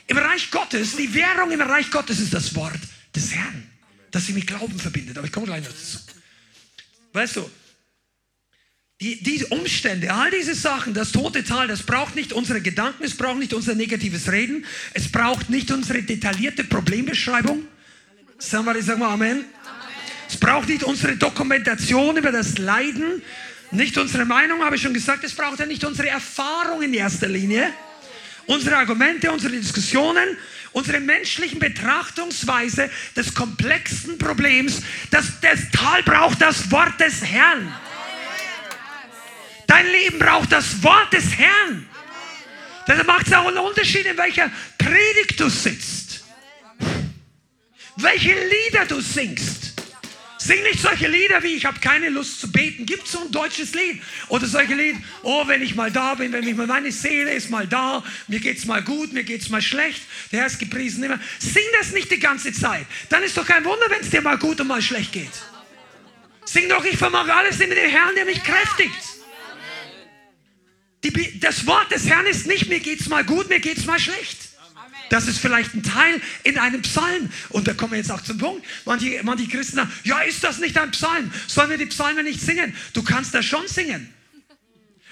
Im Reich Gottes, die Währung im Reich Gottes ist das Wort des Herrn, das sie mit Glauben verbindet. Aber ich komme gleich dazu. Weißt du, die, die Umstände, all diese Sachen, das tote Tal, das braucht nicht unsere Gedanken, es braucht nicht unser negatives Reden, es braucht nicht unsere detaillierte Problembeschreibung. Somebody sag mal Amen. Amen. Es braucht nicht unsere Dokumentation über das Leiden, nicht unsere Meinung, habe ich schon gesagt, es braucht ja nicht unsere Erfahrung in erster Linie, unsere Argumente, unsere Diskussionen, unsere menschlichen Betrachtungsweise des komplexen Problems, das, das Tal braucht das Wort des Herrn. Dein Leben braucht das Wort des Herrn. Das macht es auch einen Unterschied, in welcher Predigt du sitzt. Welche Lieder du singst. Sing nicht solche Lieder wie ich habe keine Lust zu beten. Gibt so ein deutsches Lied oder solche Lieder, oh, wenn ich mal da bin, wenn ich mal meine Seele ist mal da, mir geht's mal gut, mir geht's mal schlecht. Der Herr ist gepriesen immer. Sing das nicht die ganze Zeit. Dann ist doch kein Wunder, wenn es dir mal gut und mal schlecht geht. Sing doch, ich vermag alles in dem Herrn, der mich kräftigt. Die, das Wort des Herrn ist nicht, mir geht's mal gut, mir geht's mal schlecht. Das ist vielleicht ein Teil in einem Psalm. Und da kommen wir jetzt auch zum Punkt. Manche, manche Christen sagen, ja, ist das nicht ein Psalm? Sollen wir die Psalme nicht singen? Du kannst das schon singen.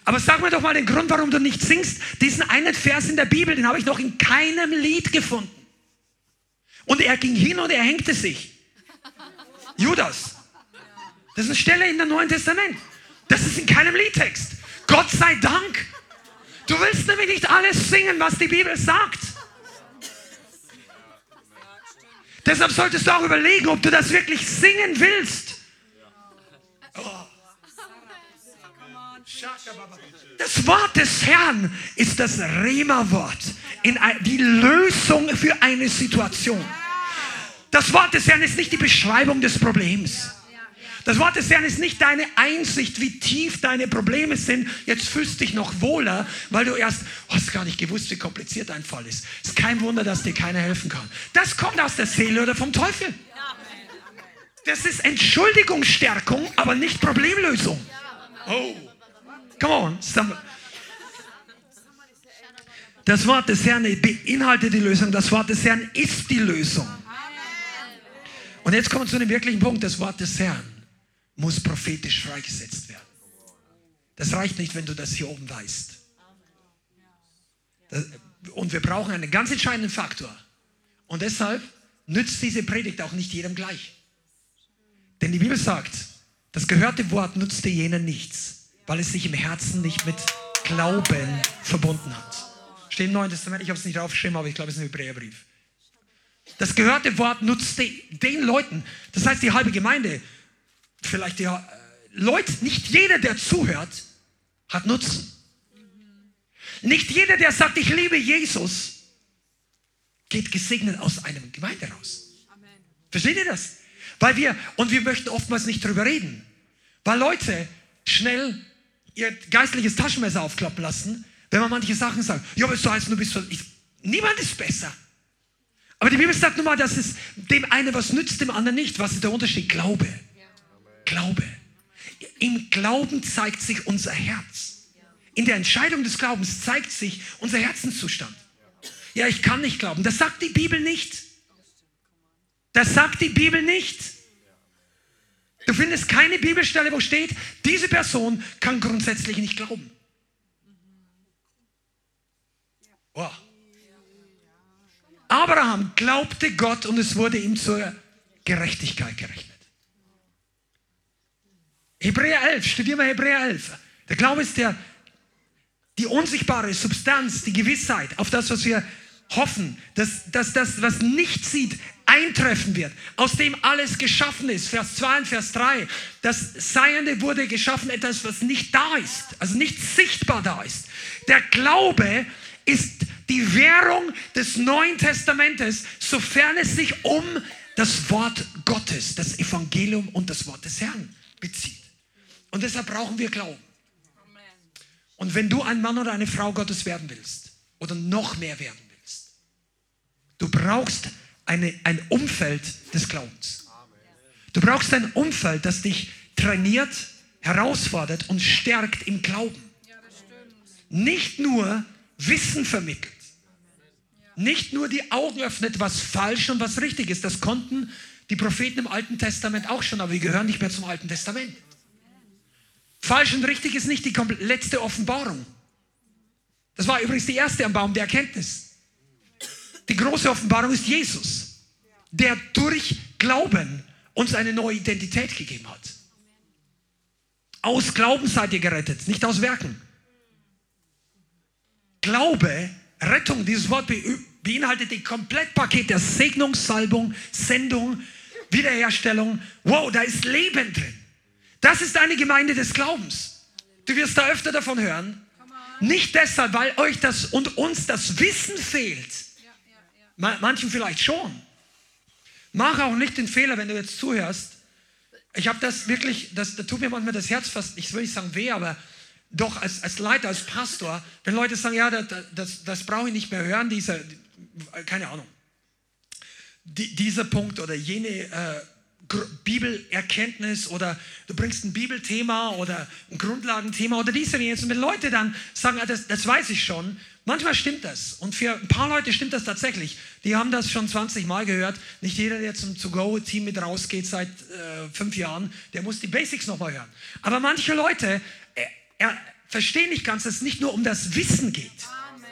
Aber sag mir doch mal den Grund, warum du nicht singst. Diesen einen Vers in der Bibel, den habe ich noch in keinem Lied gefunden. Und er ging hin und er hängte sich. Judas. Das ist eine Stelle in dem Neuen Testament. Das ist in keinem Liedtext. Gott sei Dank. Du willst nämlich nicht alles singen, was die Bibel sagt. Deshalb solltest du auch überlegen, ob du das wirklich singen willst. Das Wort des Herrn ist das Rema-Wort, die Lösung für eine Situation. Das Wort des Herrn ist nicht die Beschreibung des Problems. Das Wort des Herrn ist nicht deine Einsicht, wie tief deine Probleme sind. Jetzt fühlst du dich noch wohler, weil du erst, oh, hast gar nicht gewusst, wie kompliziert dein Fall ist. Es ist kein Wunder, dass dir keiner helfen kann. Das kommt aus der Seele oder vom Teufel. Das ist Entschuldigungsstärkung, aber nicht Problemlösung. Oh, come on. Das Wort des Herrn beinhaltet die Lösung. Das Wort des Herrn ist die Lösung. Und jetzt kommen wir zu dem wirklichen Punkt. Das Wort des Herrn muss prophetisch freigesetzt werden. Das reicht nicht, wenn du das hier oben weißt. Und wir brauchen einen ganz entscheidenden Faktor. Und deshalb nützt diese Predigt auch nicht jedem gleich. Denn die Bibel sagt, das gehörte Wort nutzte jenen nichts, weil es sich im Herzen nicht mit Glauben verbunden hat. Steht im Neuen Testament, ich habe es nicht aufgeschrieben, aber ich glaube, es ist ein Hebräerbrief. Das gehörte Wort nutzte den Leuten, das heißt die halbe Gemeinde, vielleicht die, Leute, nicht jeder, der zuhört, hat Nutzen. Nicht jeder, der sagt, ich liebe Jesus, geht gesegnet aus einem Gemeinde raus. Versteht ihr das? Weil wir, und wir möchten oftmals nicht drüber reden, weil Leute schnell ihr geistliches Taschenmesser aufklappen lassen, wenn man manche Sachen sagt. Ja, aber so heißt du bist so. Ich, niemand ist besser. Aber die Bibel sagt nun mal, dass es dem einen was nützt, dem anderen nicht. Was ist der Unterschied? Glaube. Glaube. Im Glauben zeigt sich unser Herz. In der Entscheidung des Glaubens zeigt sich unser Herzenszustand. Ja, ich kann nicht glauben. Das sagt die Bibel nicht. Das sagt die Bibel nicht. Du findest keine Bibelstelle, wo steht, diese Person kann grundsätzlich nicht glauben. Oh. Abraham glaubte Gott und es wurde ihm zur Gerechtigkeit gerechnet. Hebräer 11, studieren wir Hebräer 11. Der Glaube ist der, die unsichtbare Substanz, die Gewissheit auf das, was wir hoffen, dass, dass das, was nicht sieht, eintreffen wird, aus dem alles geschaffen ist. Vers 2 und Vers 3. Das Seiende wurde geschaffen, etwas, was nicht da ist, also nicht sichtbar da ist. Der Glaube ist die Währung des Neuen Testamentes, sofern es sich um das Wort Gottes, das Evangelium und das Wort des Herrn bezieht. Und deshalb brauchen wir Glauben. Und wenn du ein Mann oder eine Frau Gottes werden willst oder noch mehr werden willst, du brauchst eine, ein Umfeld des Glaubens. Du brauchst ein Umfeld, das dich trainiert, herausfordert und stärkt im Glauben. Nicht nur Wissen vermittelt. Nicht nur die Augen öffnet, was falsch und was richtig ist. Das konnten die Propheten im Alten Testament auch schon, aber wir gehören nicht mehr zum Alten Testament. Falsch und richtig ist nicht die letzte Offenbarung. Das war übrigens die erste am Baum der Erkenntnis. Die große Offenbarung ist Jesus, der durch Glauben uns eine neue Identität gegeben hat. Aus Glauben seid ihr gerettet, nicht aus Werken. Glaube, Rettung, dieses Wort beinhaltet die Komplettpaket der Segnung, Salbung, Sendung, Wiederherstellung. Wow, da ist Leben drin. Das ist eine Gemeinde des Glaubens. Du wirst da öfter davon hören. Nicht deshalb, weil euch das und uns das Wissen fehlt. Manchen vielleicht schon. Mach auch nicht den Fehler, wenn du jetzt zuhörst. Ich habe das wirklich, das, da tut mir manchmal das Herz fast, ich will nicht sagen weh, aber doch als, als Leiter, als Pastor, wenn Leute sagen, ja, das, das, das brauche ich nicht mehr hören, dieser, keine Ahnung, die, dieser Punkt oder jene äh, Bibelerkenntnis oder du bringst ein Bibelthema oder ein Grundlagenthema oder dies und jenes. Und wenn Leute dann sagen, ah, das, das weiß ich schon, manchmal stimmt das. Und für ein paar Leute stimmt das tatsächlich. Die haben das schon 20 Mal gehört. Nicht jeder, der zum To-Go-Team mit rausgeht seit äh, fünf Jahren, der muss die Basics nochmal hören. Aber manche Leute er verstehen nicht ganz, dass es nicht nur um das Wissen geht, Amen.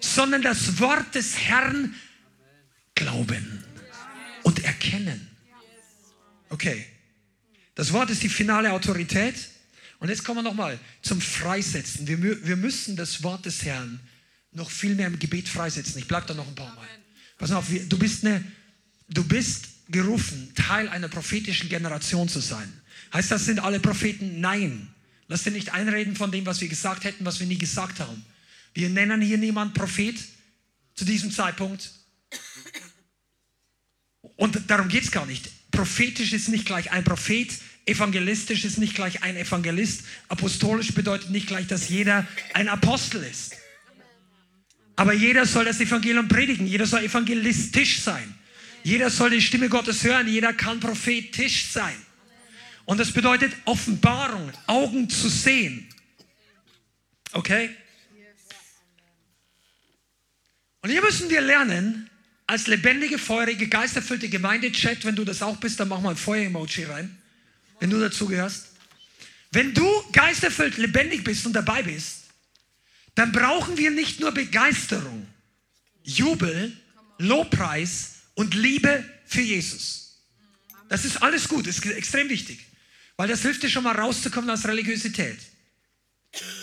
sondern das Wort des Herrn glauben und erkennen. Okay, das Wort ist die finale Autorität. Und jetzt kommen wir nochmal zum Freisetzen. Wir, wir müssen das Wort des Herrn noch viel mehr im Gebet freisetzen. Ich bleibe da noch ein paar Mal. Pass auf, du bist, eine, du bist gerufen, Teil einer prophetischen Generation zu sein. Heißt das, sind alle Propheten? Nein. Lass dir nicht einreden von dem, was wir gesagt hätten, was wir nie gesagt haben. Wir nennen hier niemand Prophet zu diesem Zeitpunkt. Und darum geht es gar nicht. Prophetisch ist nicht gleich ein Prophet, evangelistisch ist nicht gleich ein Evangelist, apostolisch bedeutet nicht gleich, dass jeder ein Apostel ist. Aber jeder soll das Evangelium predigen, jeder soll evangelistisch sein. Jeder soll die Stimme Gottes hören, jeder kann prophetisch sein. Und das bedeutet Offenbarung, Augen zu sehen. Okay? Und hier müssen wir lernen, als lebendige, feurige, geisterfüllte Gemeinde, Chat, wenn du das auch bist, dann mach mal ein Feuer-Emoji rein, wenn du dazugehörst. Wenn du geisterfüllt, lebendig bist und dabei bist, dann brauchen wir nicht nur Begeisterung, Jubel, Lobpreis und Liebe für Jesus. Das ist alles gut, ist extrem wichtig. Weil das hilft dir schon mal rauszukommen aus Religiosität.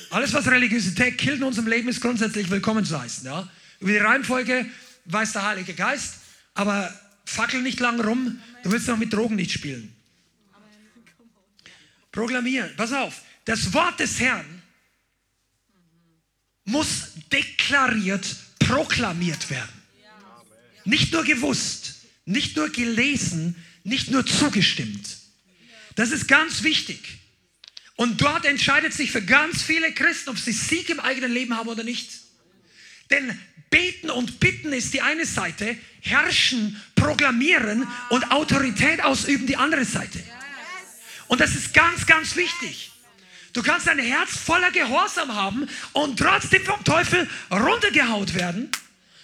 Alles, was Religiosität killt in unserem Leben, ist grundsätzlich willkommen zu heißen. Ja? Über die Reihenfolge weiß der Heilige Geist, aber fackel nicht lang rum, du willst noch mit Drogen nicht spielen. Proklamieren. Pass auf. Das Wort des Herrn muss deklariert, proklamiert werden. Nicht nur gewusst, nicht nur gelesen, nicht nur zugestimmt. Das ist ganz wichtig. Und dort entscheidet sich für ganz viele Christen, ob sie Sieg im eigenen Leben haben oder nicht. Denn beten und bitten ist die eine Seite, herrschen, proklamieren und Autorität ausüben die andere Seite. Und das ist ganz, ganz wichtig. Du kannst ein Herz voller Gehorsam haben und trotzdem vom Teufel runtergehaut werden,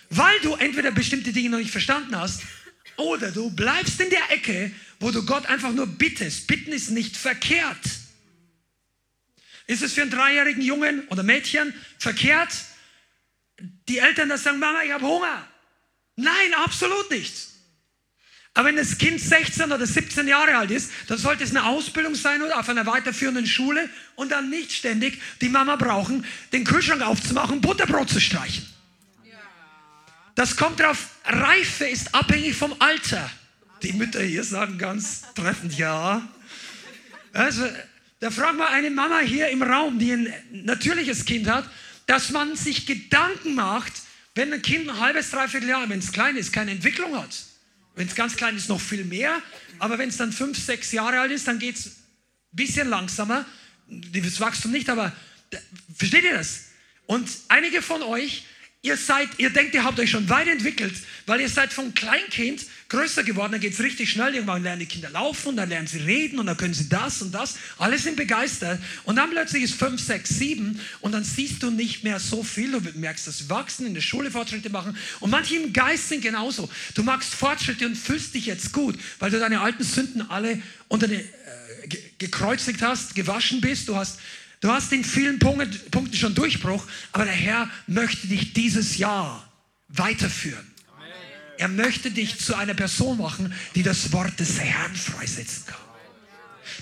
weil du entweder bestimmte Dinge noch nicht verstanden hast oder du bleibst in der Ecke, wo du Gott einfach nur bittest. Bitten ist nicht verkehrt. Ist es für einen dreijährigen Jungen oder Mädchen verkehrt, die Eltern das sagen, Mama, ich habe Hunger? Nein, absolut nicht. Aber wenn das Kind 16 oder 17 Jahre alt ist, dann sollte es eine Ausbildung sein oder auf einer weiterführenden Schule und dann nicht ständig die Mama brauchen, den Kühlschrank aufzumachen, Butterbrot zu streichen. Das kommt drauf, Reife ist abhängig vom Alter. Die Mütter hier sagen ganz treffend ja. Also, da fragt mal eine Mama hier im Raum, die ein natürliches Kind hat, dass man sich Gedanken macht, wenn ein Kind ein halbes, dreiviertel Jahr, wenn es klein ist, keine Entwicklung hat. Wenn es ganz klein ist, noch viel mehr. Aber wenn es dann fünf, sechs Jahre alt ist, dann geht es ein bisschen langsamer. Das Wachstum nicht, aber versteht ihr das? Und einige von euch Ihr seid, ihr denkt, ihr habt euch schon weit entwickelt, weil ihr seid vom Kleinkind größer geworden, dann geht es richtig schnell. Irgendwann lernen die Kinder laufen und dann lernen sie reden und dann können sie das und das. Alle sind begeistert. Und dann plötzlich ist 5, 6, 7 und dann siehst du nicht mehr so viel. Du merkst das Wachsen, in der Schule Fortschritte machen. Und manche im Geist sind genauso. Du machst Fortschritte und fühlst dich jetzt gut, weil du deine alten Sünden alle unter den, äh, gekreuzigt hast, gewaschen bist. Du hast Du hast in vielen Punkten schon Durchbruch, aber der Herr möchte dich dieses Jahr weiterführen. Er möchte dich zu einer Person machen, die das Wort des Herrn freisetzen kann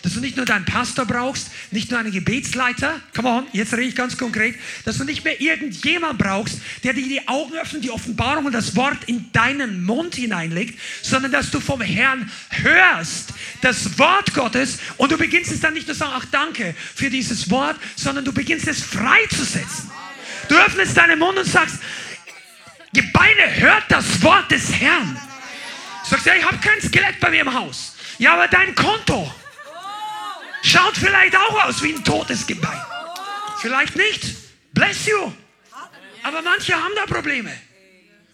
dass du nicht nur deinen Pastor brauchst, nicht nur einen Gebetsleiter, come on, jetzt rede ich ganz konkret, dass du nicht mehr irgendjemand brauchst, der dir die Augen öffnet, die Offenbarung und das Wort in deinen Mund hineinlegt, sondern dass du vom Herrn hörst, das Wort Gottes und du beginnst es dann nicht nur zu sagen, ach danke für dieses Wort, sondern du beginnst es freizusetzen. Du öffnest deinen Mund und sagst, Gebeine, hört das Wort des Herrn. Du sagst, ja, ich habe kein Skelett bei mir im Haus. Ja, aber dein Konto. Schaut vielleicht auch aus wie ein totes Gebein. Vielleicht nicht. Bless you. Aber manche haben da Probleme.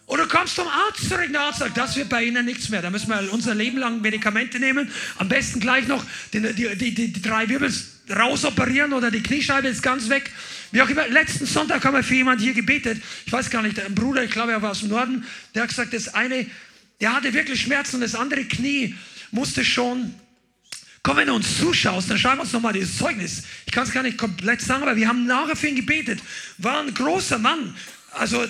Oder kommst zum Arzt zurück, der Arzt sagt, das wird bei Ihnen nichts mehr. Da müssen wir unser Leben lang Medikamente nehmen. Am besten gleich noch die, die, die, die drei Wirbel rausoperieren oder die Kniescheibe ist ganz weg. Wie auch immer, letzten Sonntag haben wir für jemanden hier gebetet. Ich weiß gar nicht, ein Bruder, ich glaube, er war aus dem Norden, der hat gesagt, das eine, der hatte wirklich Schmerzen und das andere Knie musste schon Komm, wenn du uns zuschaust, dann schreib uns nochmal dieses Zeugnis. Ich kann es gar nicht komplett sagen, aber wir haben nachher für ihn gebetet. War ein großer Mann. Also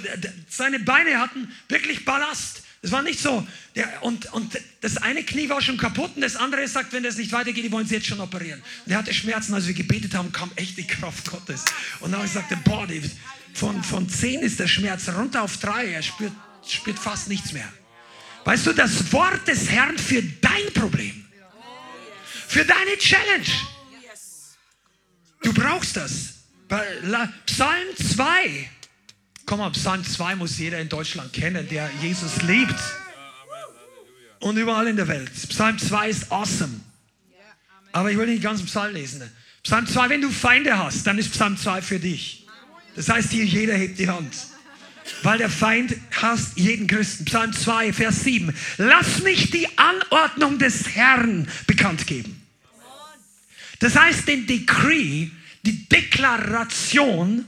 seine Beine hatten wirklich Ballast. Es war nicht so. Der, und, und das eine Knie war schon kaputt und das andere sagt, wenn das nicht weitergeht, die wollen sie jetzt schon operieren. Und er hatte Schmerzen, als wir gebetet haben, kam echt die Kraft Gottes. Und dann habe ich gesagt, boah, von, von 10 ist der Schmerz runter auf 3. Er spürt, spürt fast nichts mehr. Weißt du, das Wort des Herrn für dein Problem für deine Challenge. Du brauchst das. Psalm 2. Komm mal, Psalm 2 muss jeder in Deutschland kennen, der Jesus liebt. Und überall in der Welt. Psalm 2 ist awesome. Aber ich will nicht ganz Psalm lesen. Psalm 2, wenn du Feinde hast, dann ist Psalm 2 für dich. Das heißt, hier jeder hebt die Hand. Weil der Feind hasst jeden Christen. Psalm 2, Vers 7. Lass mich die Anordnung des Herrn bekannt geben. Das heißt, den Decree, die Deklaration,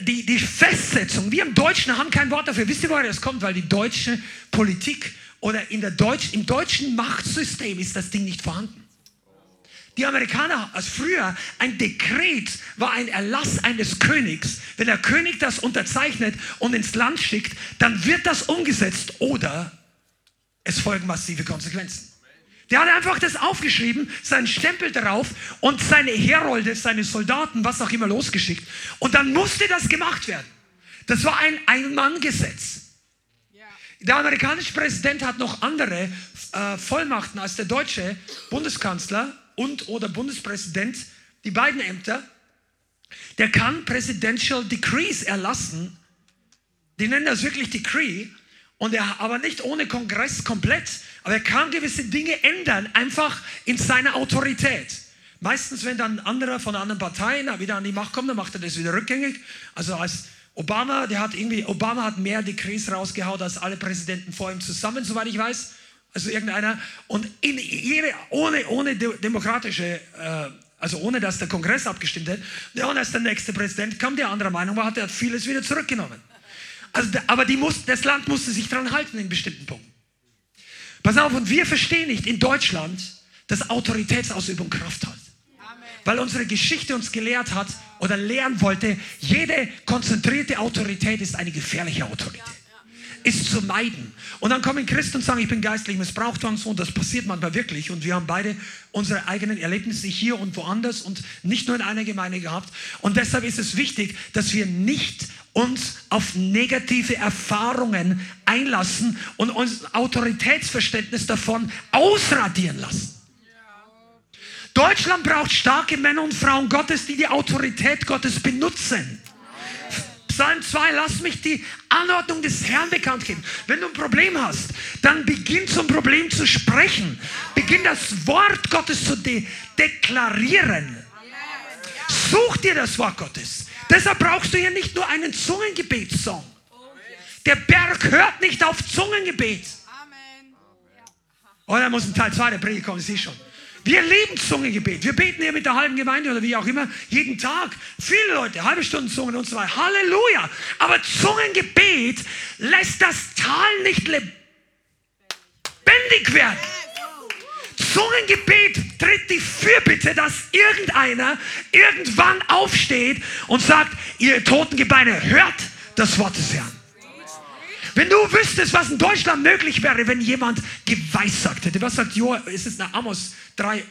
die, die Festsetzung. Wir im Deutschen haben kein Wort dafür. Wisst ihr, woher das kommt? Weil die deutsche Politik oder in der Deutsch, im deutschen Machtsystem ist das Ding nicht vorhanden. Die Amerikaner, als früher, ein Dekret war ein Erlass eines Königs. Wenn der König das unterzeichnet und ins Land schickt, dann wird das umgesetzt oder es folgen massive Konsequenzen. Der hat einfach das aufgeschrieben, seinen Stempel darauf und seine Herolde, seine Soldaten, was auch immer losgeschickt. Und dann musste das gemacht werden. Das war ein Ein-Mann-Gesetz. Der amerikanische Präsident hat noch andere äh, Vollmachten als der deutsche Bundeskanzler und oder Bundespräsident, die beiden Ämter, der kann Presidential Decrees erlassen. Die nennen das wirklich Decree. Und er, aber nicht ohne Kongress komplett. Aber er kann gewisse Dinge ändern, einfach in seiner Autorität. Meistens, wenn dann ein anderer von anderen Parteien wieder an die Macht kommt, dann macht er das wieder rückgängig. Also als Obama, der hat irgendwie, Obama hat mehr Decrees rausgehauen als alle Präsidenten vor ihm zusammen, soweit ich weiß. Also irgendeiner. Und in jede, ohne, ohne demokratische, äh, also ohne dass der Kongress abgestimmt hat, und als der nächste Präsident kam, der anderer Meinung war, hat er vieles wieder zurückgenommen. Also, aber die muss, das Land musste sich daran halten in bestimmten Punkten. Pass auf, und wir verstehen nicht in Deutschland, dass Autoritätsausübung Kraft hat. Weil unsere Geschichte uns gelehrt hat oder lehren wollte, jede konzentrierte Autorität ist eine gefährliche Autorität ist zu meiden. Und dann kommen Christen und sagen, ich bin geistlich missbraucht worden und das passiert manchmal wirklich. Und wir haben beide unsere eigenen Erlebnisse hier und woanders und nicht nur in einer Gemeinde gehabt. Und deshalb ist es wichtig, dass wir nicht uns auf negative Erfahrungen einlassen und unser Autoritätsverständnis davon ausradieren lassen. Deutschland braucht starke Männer und Frauen Gottes, die die Autorität Gottes benutzen. Psalm 2, lass mich die Anordnung des Herrn bekannt geben. Wenn du ein Problem hast, dann beginn zum Problem zu sprechen. Beginn das Wort Gottes zu de deklarieren. Such dir das Wort Gottes. Deshalb brauchst du hier nicht nur einen Zungengebetssong. Der Berg hört nicht auf Zungengebet. Oh, da muss ein Teil 2 der Predigt kommen, sieh schon. Wir lieben Zungengebet. Wir beten hier mit der halben Gemeinde oder wie auch immer jeden Tag. Viele Leute, halbe Stunden Zungen und so weiter. Halleluja. Aber Zungengebet lässt das Tal nicht lebendig werden. Zungengebet tritt die Fürbitte, dass irgendeiner irgendwann aufsteht und sagt, ihr toten Gebeine, hört das Wort des Herrn. Wenn du wüsstest, was in Deutschland möglich wäre, wenn jemand geweissagt hätte. Was sagt Joel? Ist es nach Amos 3?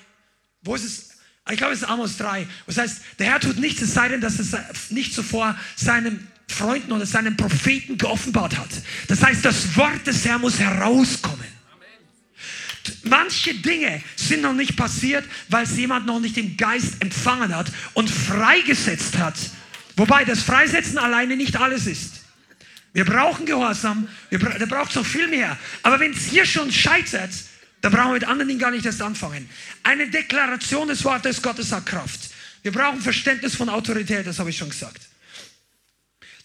Wo ist es? Ich glaube, es ist Amos 3. Das heißt, der Herr tut nichts, es sei denn, dass es nicht zuvor seinen Freunden oder seinen Propheten geoffenbart hat. Das heißt, das Wort des Herrn muss herauskommen. Manche Dinge sind noch nicht passiert, weil es jemand noch nicht im Geist empfangen hat und freigesetzt hat. Wobei das Freisetzen alleine nicht alles ist. Wir brauchen Gehorsam, wir bra da braucht es noch viel mehr. Aber wenn es hier schon scheitert, dann brauchen wir mit anderen Dingen gar nicht erst anfangen. Eine Deklaration des Wortes Gottes hat Kraft. Wir brauchen Verständnis von Autorität, das habe ich schon gesagt.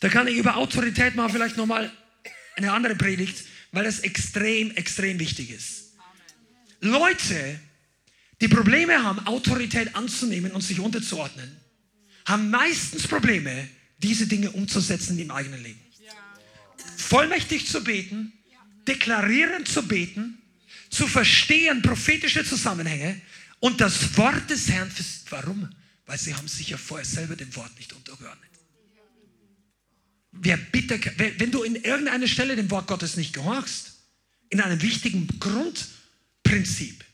Da kann ich über Autorität mal vielleicht nochmal eine andere Predigt, weil das extrem, extrem wichtig ist. Leute, die Probleme haben, Autorität anzunehmen und sich unterzuordnen, haben meistens Probleme, diese Dinge umzusetzen im eigenen Leben vollmächtig zu beten, deklarierend zu beten, zu verstehen prophetische Zusammenhänge und das Wort des Herrn. Warum? Weil sie haben sich ja vorher selber dem Wort nicht untergeordnet. Wer bitte, wenn du in irgendeiner Stelle dem Wort Gottes nicht gehorchst, in einem wichtigen Grundprinzip,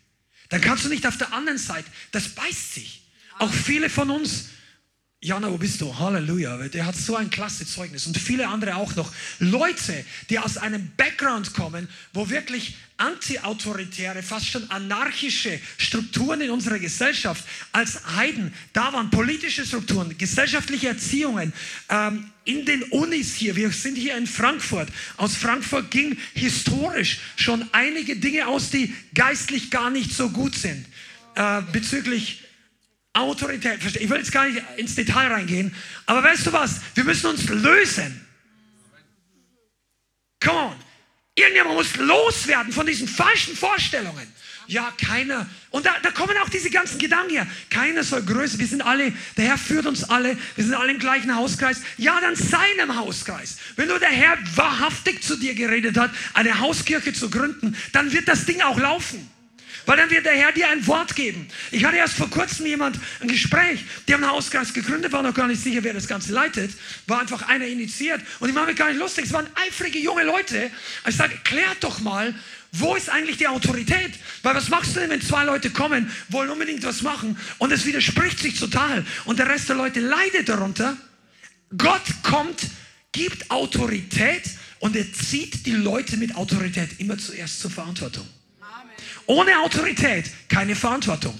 dann kannst du nicht auf der anderen Seite, das beißt sich. Auch viele von uns Jana, wo bist du? Halleluja. Der hat so ein klasse Zeugnis und viele andere auch noch. Leute, die aus einem Background kommen, wo wirklich antiautoritäre, fast schon anarchische Strukturen in unserer Gesellschaft als Heiden, da waren politische Strukturen, gesellschaftliche Erziehungen, ähm, in den Unis hier, wir sind hier in Frankfurt. Aus Frankfurt ging historisch schon einige Dinge aus, die geistlich gar nicht so gut sind. Äh, bezüglich Autorität. Ich will jetzt gar nicht ins Detail reingehen, aber weißt du was? Wir müssen uns lösen. Come on. Irgendjemand muss loswerden von diesen falschen Vorstellungen. Ja, keiner. Und da, da kommen auch diese ganzen Gedanken her. Keiner soll größer. Wir sind alle, der Herr führt uns alle. Wir sind alle im gleichen Hauskreis. Ja, dann seinem Hauskreis. Wenn nur der Herr wahrhaftig zu dir geredet hat, eine Hauskirche zu gründen, dann wird das Ding auch laufen. Weil dann wird der Herr dir ein Wort geben. Ich hatte erst vor kurzem jemand ein Gespräch, die haben einen Hauskreis gegründet, war noch gar nicht sicher, wer das Ganze leitet. War einfach einer initiiert. Und ich mache mich gar nicht lustig. Es waren eifrige junge Leute. Ich sage, klärt doch mal, wo ist eigentlich die Autorität? Weil was machst du denn, wenn zwei Leute kommen, wollen unbedingt was machen und es widerspricht sich total und der Rest der Leute leidet darunter? Gott kommt, gibt Autorität und er zieht die Leute mit Autorität immer zuerst zur Verantwortung. Ohne Autorität keine Verantwortung.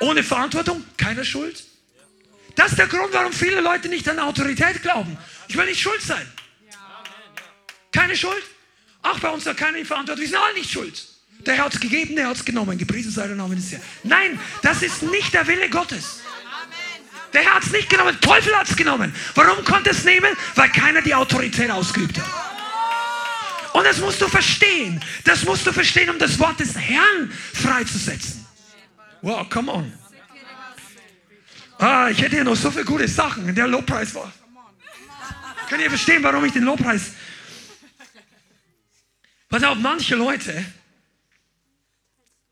Ohne Verantwortung, keiner schuld. Das ist der Grund, warum viele Leute nicht an Autorität glauben. Ich will nicht schuld sein. Keine Schuld. Auch bei uns da keine Verantwortung. Wir sind alle nicht schuld. Der Herr hat es gegeben, der hat es genommen. Gepriesen sei der Name des Herrn. Nein, das ist nicht der Wille Gottes. Der Herr hat es nicht genommen, der Teufel hat es genommen. Warum konnte es nehmen? Weil keiner die Autorität ausgeübt hat. Und das musst du verstehen. Das musst du verstehen, um das Wort des Herrn freizusetzen. Wow, come on. Ah, ich hätte hier noch so viele gute Sachen. Der Lobpreis war. Könnt ihr verstehen, warum ich den Lobpreis. Pass auf, manche Leute.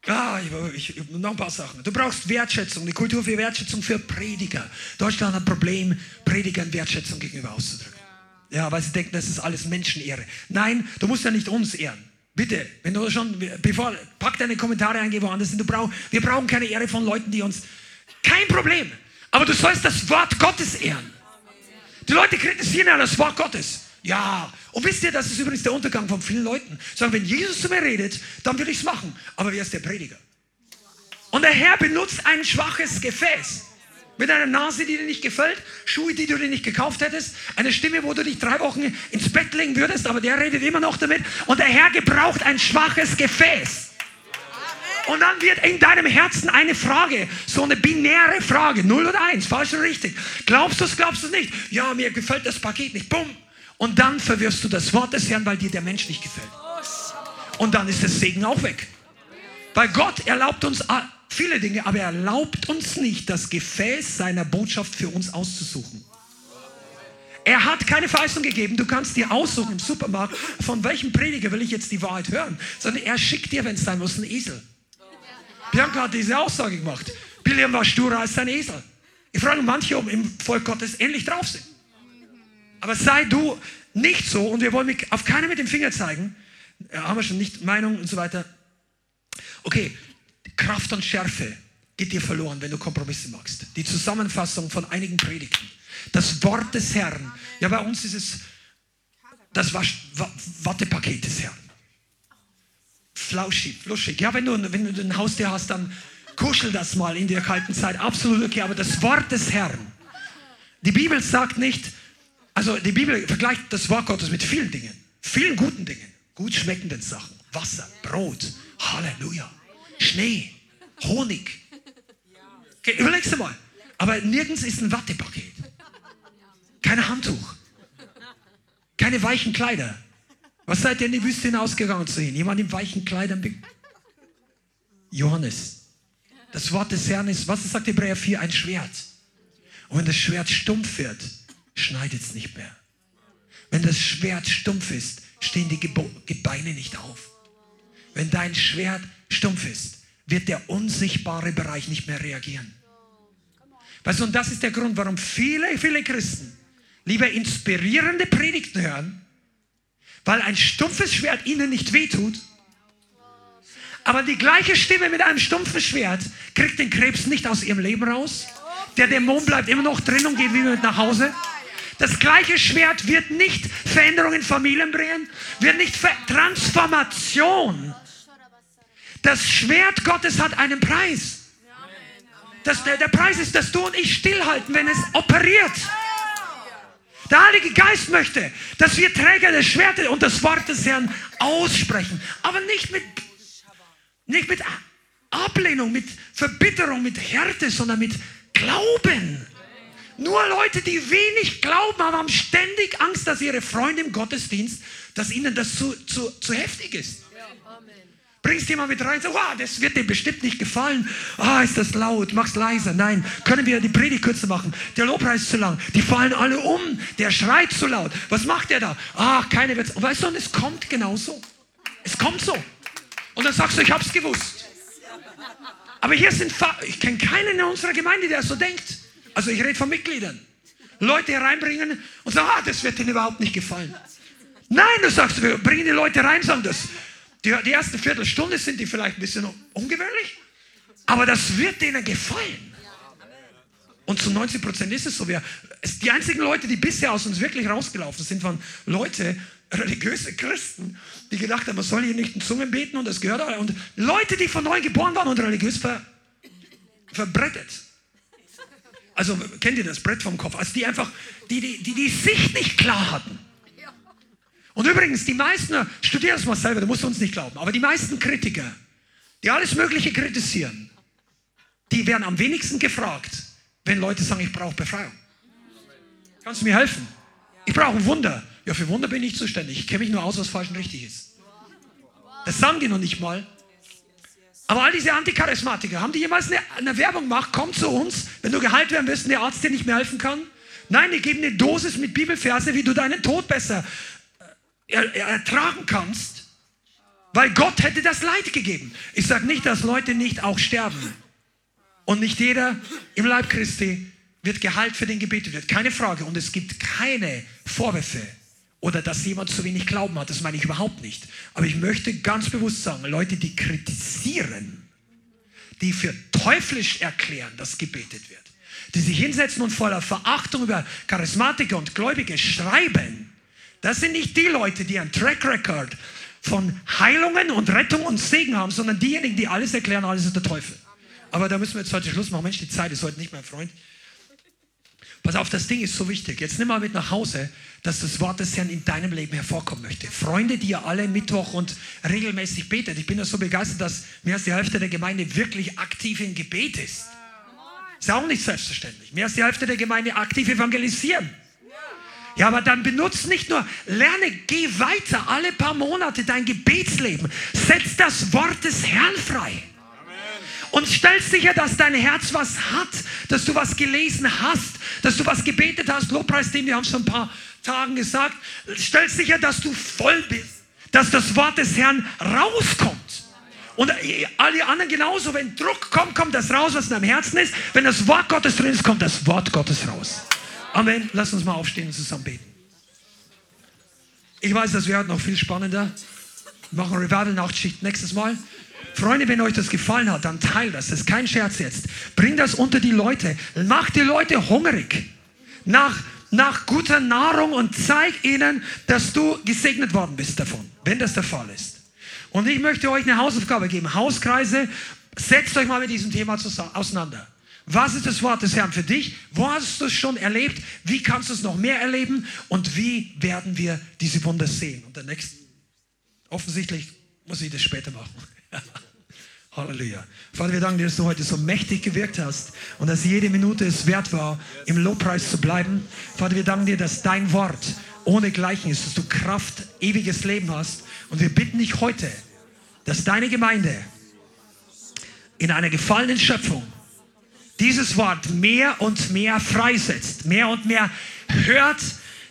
Ah, ich, ich, noch ein paar Sachen. Du brauchst Wertschätzung, eine Kultur für Wertschätzung für Prediger. Deutschland hat ein Problem, Predigern Wertschätzung gegenüber auszudrücken. Ja, weil sie denken, das ist alles Menschenehre. Nein, du musst ja nicht uns ehren. Bitte, wenn du schon, bevor, pack deine Kommentare ein, geh woanders hin. Brauch, wir brauchen keine Ehre von Leuten, die uns, kein Problem. Aber du sollst das Wort Gottes ehren. Die Leute kritisieren ja das Wort Gottes. Ja, und wisst ihr, das ist übrigens der Untergang von vielen Leuten. Sagen, wenn Jesus zu mir redet, dann will ich es machen. Aber wer ist der Prediger? Und der Herr benutzt ein schwaches Gefäß. Mit einer Nase, die dir nicht gefällt, Schuhe, die du dir nicht gekauft hättest, eine Stimme, wo du dich drei Wochen ins Bett legen würdest, aber der redet immer noch damit. Und der Herr gebraucht ein schwaches Gefäß. Und dann wird in deinem Herzen eine Frage, so eine binäre Frage, 0 oder 1, falsch oder richtig. Glaubst du es, glaubst du es nicht? Ja, mir gefällt das Paket nicht. Bumm. Und dann verwirrst du das Wort des Herrn, weil dir der Mensch nicht gefällt. Und dann ist der Segen auch weg. Weil Gott erlaubt uns viele Dinge, aber er erlaubt uns nicht, das Gefäß seiner Botschaft für uns auszusuchen. Er hat keine Verheißung gegeben. Du kannst dir aussuchen im Supermarkt, von welchem Prediger will ich jetzt die Wahrheit hören. Sondern er schickt dir, wenn es sein muss, einen Esel. Bianca hat diese Aussage gemacht. William war sturer als sein Esel. Ich frage manche, ob im Volk Gottes ähnlich drauf sind. Aber sei du nicht so, und wir wollen auf keinen mit dem Finger zeigen, haben wir schon nicht Meinung und so weiter. Okay, Kraft und Schärfe geht dir verloren, wenn du Kompromisse machst. Die Zusammenfassung von einigen Predigten. Das Wort des Herrn. Ja, bei uns ist es das Wattepaket des Herrn. Flauschig, fluschig. Ja, wenn du, wenn du ein Haustier hast, dann kuschel das mal in der kalten Zeit. Absolut okay. Aber das Wort des Herrn. Die Bibel sagt nicht, also die Bibel vergleicht das Wort Gottes mit vielen Dingen. Vielen guten Dingen. Gut schmeckenden Sachen. Wasser, Brot. Halleluja. Schnee, Honig. Okay, überlegst du mal. Aber nirgends ist ein Wattepaket. Kein Handtuch. Keine weichen Kleider. Was seid ihr in die Wüste hinausgegangen zu sehen? Jemand in weichen Kleidern? Johannes. Das Wort des Herrn ist, was sagt Hebräer 4? Ein Schwert. Und wenn das Schwert stumpf wird, schneidet es nicht mehr. Wenn das Schwert stumpf ist, stehen die Gebeine nicht auf. Wenn dein Schwert stumpf ist, wird der unsichtbare Bereich nicht mehr reagieren. Weißt du, und das ist der Grund, warum viele, viele Christen lieber inspirierende Predigten hören, weil ein stumpfes Schwert ihnen nicht wehtut, aber die gleiche Stimme mit einem stumpfen Schwert kriegt den Krebs nicht aus ihrem Leben raus. Der Dämon bleibt immer noch drin und geht wieder mit nach Hause. Das gleiche Schwert wird nicht Veränderung in Familien bringen, wird nicht Ver Transformation das Schwert Gottes hat einen Preis. Das, der, der Preis ist, dass du und ich stillhalten, wenn es operiert. Der Heilige Geist möchte, dass wir Träger des Schwertes und des Wortes Herrn aussprechen. Aber nicht mit, nicht mit Ablehnung, mit Verbitterung, mit Härte, sondern mit Glauben. Nur Leute, die wenig glauben, haben ständig Angst, dass ihre Freunde im Gottesdienst, dass ihnen das zu, zu, zu heftig ist. Bringst jemand mit rein, so, wow, das wird dir bestimmt nicht gefallen. Ah, ist das laut, mach's leiser. Nein, können wir die Predigt kürzer machen. Der Lobpreis ist zu lang. Die fallen alle um. Der schreit zu laut. Was macht der da? Ach, keine wird. Weißt du, und es kommt genauso. Es kommt so. Und dann sagst du, ich hab's gewusst. Aber hier sind, ich kenne keinen in unserer Gemeinde, der so denkt. Also ich rede von Mitgliedern. Leute hereinbringen und sagen, ah, das wird denen überhaupt nicht gefallen. Nein, du sagst, wir bringen die Leute rein, sagen das die, die erste Viertelstunde sind die vielleicht ein bisschen ungewöhnlich, aber das wird denen gefallen. Und zu 90 Prozent ist es so. Wir, die einzigen Leute, die bisher aus uns wirklich rausgelaufen sind, waren Leute, religiöse Christen, die gedacht haben, man soll hier nicht in Zungen beten und das gehört. Und Leute, die von neu geboren waren und religiös ver, verbrettet. Also kennt ihr das Brett vom Kopf? Also die einfach, die die, die, die Sicht nicht klar hatten. Und übrigens, die meisten, studier das mal selber, du musst uns nicht glauben, aber die meisten Kritiker, die alles Mögliche kritisieren, die werden am wenigsten gefragt, wenn Leute sagen, ich brauche Befreiung. Kannst du mir helfen? Ich brauche ein Wunder. Ja, für Wunder bin ich zuständig. Ich kenne mich nur aus, was falsch und richtig ist. Das sagen die noch nicht mal. Aber all diese Anticharismatiker, haben die jemals eine, eine Werbung gemacht? Komm zu uns, wenn du geheilt werden willst und der Arzt dir nicht mehr helfen kann? Nein, die geben eine Dosis mit Bibelverse, wie du deinen Tod besser ertragen kannst, weil Gott hätte das Leid gegeben. Ich sage nicht, dass Leute nicht auch sterben. Und nicht jeder im Leib Christi wird geheilt, für den gebetet wird. Keine Frage. Und es gibt keine Vorwürfe oder dass jemand zu wenig Glauben hat. Das meine ich überhaupt nicht. Aber ich möchte ganz bewusst sagen, Leute, die kritisieren, die für teuflisch erklären, dass gebetet wird, die sich hinsetzen und voller Verachtung über Charismatiker und Gläubige schreiben, das sind nicht die Leute, die einen Track Record von Heilungen und Rettung und Segen haben, sondern diejenigen, die alles erklären, alles ist der Teufel. Aber da müssen wir jetzt heute Schluss machen. Mensch, die Zeit ist heute nicht mein Freund. Pass auf, das Ding ist so wichtig. Jetzt nimm mal mit nach Hause, dass das Wort des Herrn in deinem Leben hervorkommen möchte. Freunde, die ihr alle Mittwoch und regelmäßig betet. Ich bin ja so begeistert, dass mehr als die Hälfte der Gemeinde wirklich aktiv im Gebet ist. Ist auch nicht selbstverständlich. Mehr als die Hälfte der Gemeinde aktiv evangelisieren. Ja, aber dann benutzt nicht nur, lerne, geh weiter alle paar Monate dein Gebetsleben. Setz das Wort des Herrn frei. Und stell sicher, dass dein Herz was hat, dass du was gelesen hast, dass du was gebetet hast. Lobpreis dem, wir haben es schon ein paar Tagen gesagt. Stell sicher, dass du voll bist, dass das Wort des Herrn rauskommt. Und alle anderen genauso, wenn Druck kommt, kommt das raus, was in deinem Herzen ist. Wenn das Wort Gottes drin ist, kommt das Wort Gottes raus. Amen. Lass uns mal aufstehen und zusammen beten. Ich weiß, das wird noch viel spannender. Wir machen Revival-Nachtschicht nächstes Mal. Freunde, wenn euch das gefallen hat, dann teilt das. Das ist kein Scherz jetzt. Bring das unter die Leute. Mach die Leute hungrig nach, nach guter Nahrung und zeig ihnen, dass du gesegnet worden bist davon, wenn das der Fall ist. Und ich möchte euch eine Hausaufgabe geben. Hauskreise, setzt euch mal mit diesem Thema auseinander. Was ist das Wort des Herrn für dich? Wo hast du es schon erlebt? Wie kannst du es noch mehr erleben? Und wie werden wir diese Wunder sehen? Und der nächste, offensichtlich muss ich das später machen. *laughs* Halleluja. Vater, wir danken dir, dass du heute so mächtig gewirkt hast und dass jede Minute es wert war, im Lobpreis zu bleiben. Vater, wir danken dir, dass dein Wort ohne Gleichen ist, dass du Kraft, ewiges Leben hast. Und wir bitten dich heute, dass deine Gemeinde in einer gefallenen Schöpfung dieses Wort mehr und mehr freisetzt, mehr und mehr hört,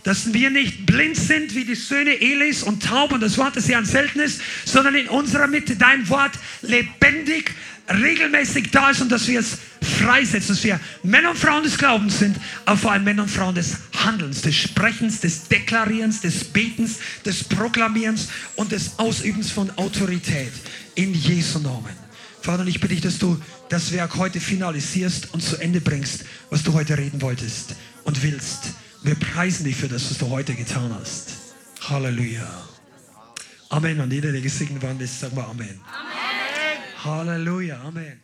dass wir nicht blind sind wie die Söhne Elis und taub und das Wort des Herrn selten ist, sondern in unserer Mitte dein Wort lebendig, regelmäßig da ist und dass wir es freisetzen, dass wir Männer und Frauen des Glaubens sind, aber vor allem Männer und Frauen des Handelns, des Sprechens, des Deklarierens, des Betens, des Proklamierens und des Ausübens von Autorität in Jesu Namen. Vater, ich bitte dich, dass du das Werk heute finalisierst und zu Ende bringst, was du heute reden wolltest und willst. Wir preisen dich für das, was du heute getan hast. Halleluja. Amen. Und jeder, der gesegnet worden ist, sagen wir Amen. Amen. Halleluja. Amen.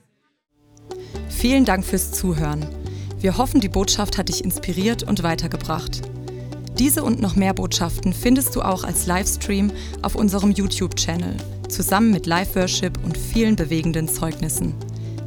Vielen Dank fürs Zuhören. Wir hoffen, die Botschaft hat dich inspiriert und weitergebracht. Diese und noch mehr Botschaften findest du auch als Livestream auf unserem YouTube-Channel zusammen mit Live-Worship und vielen bewegenden Zeugnissen.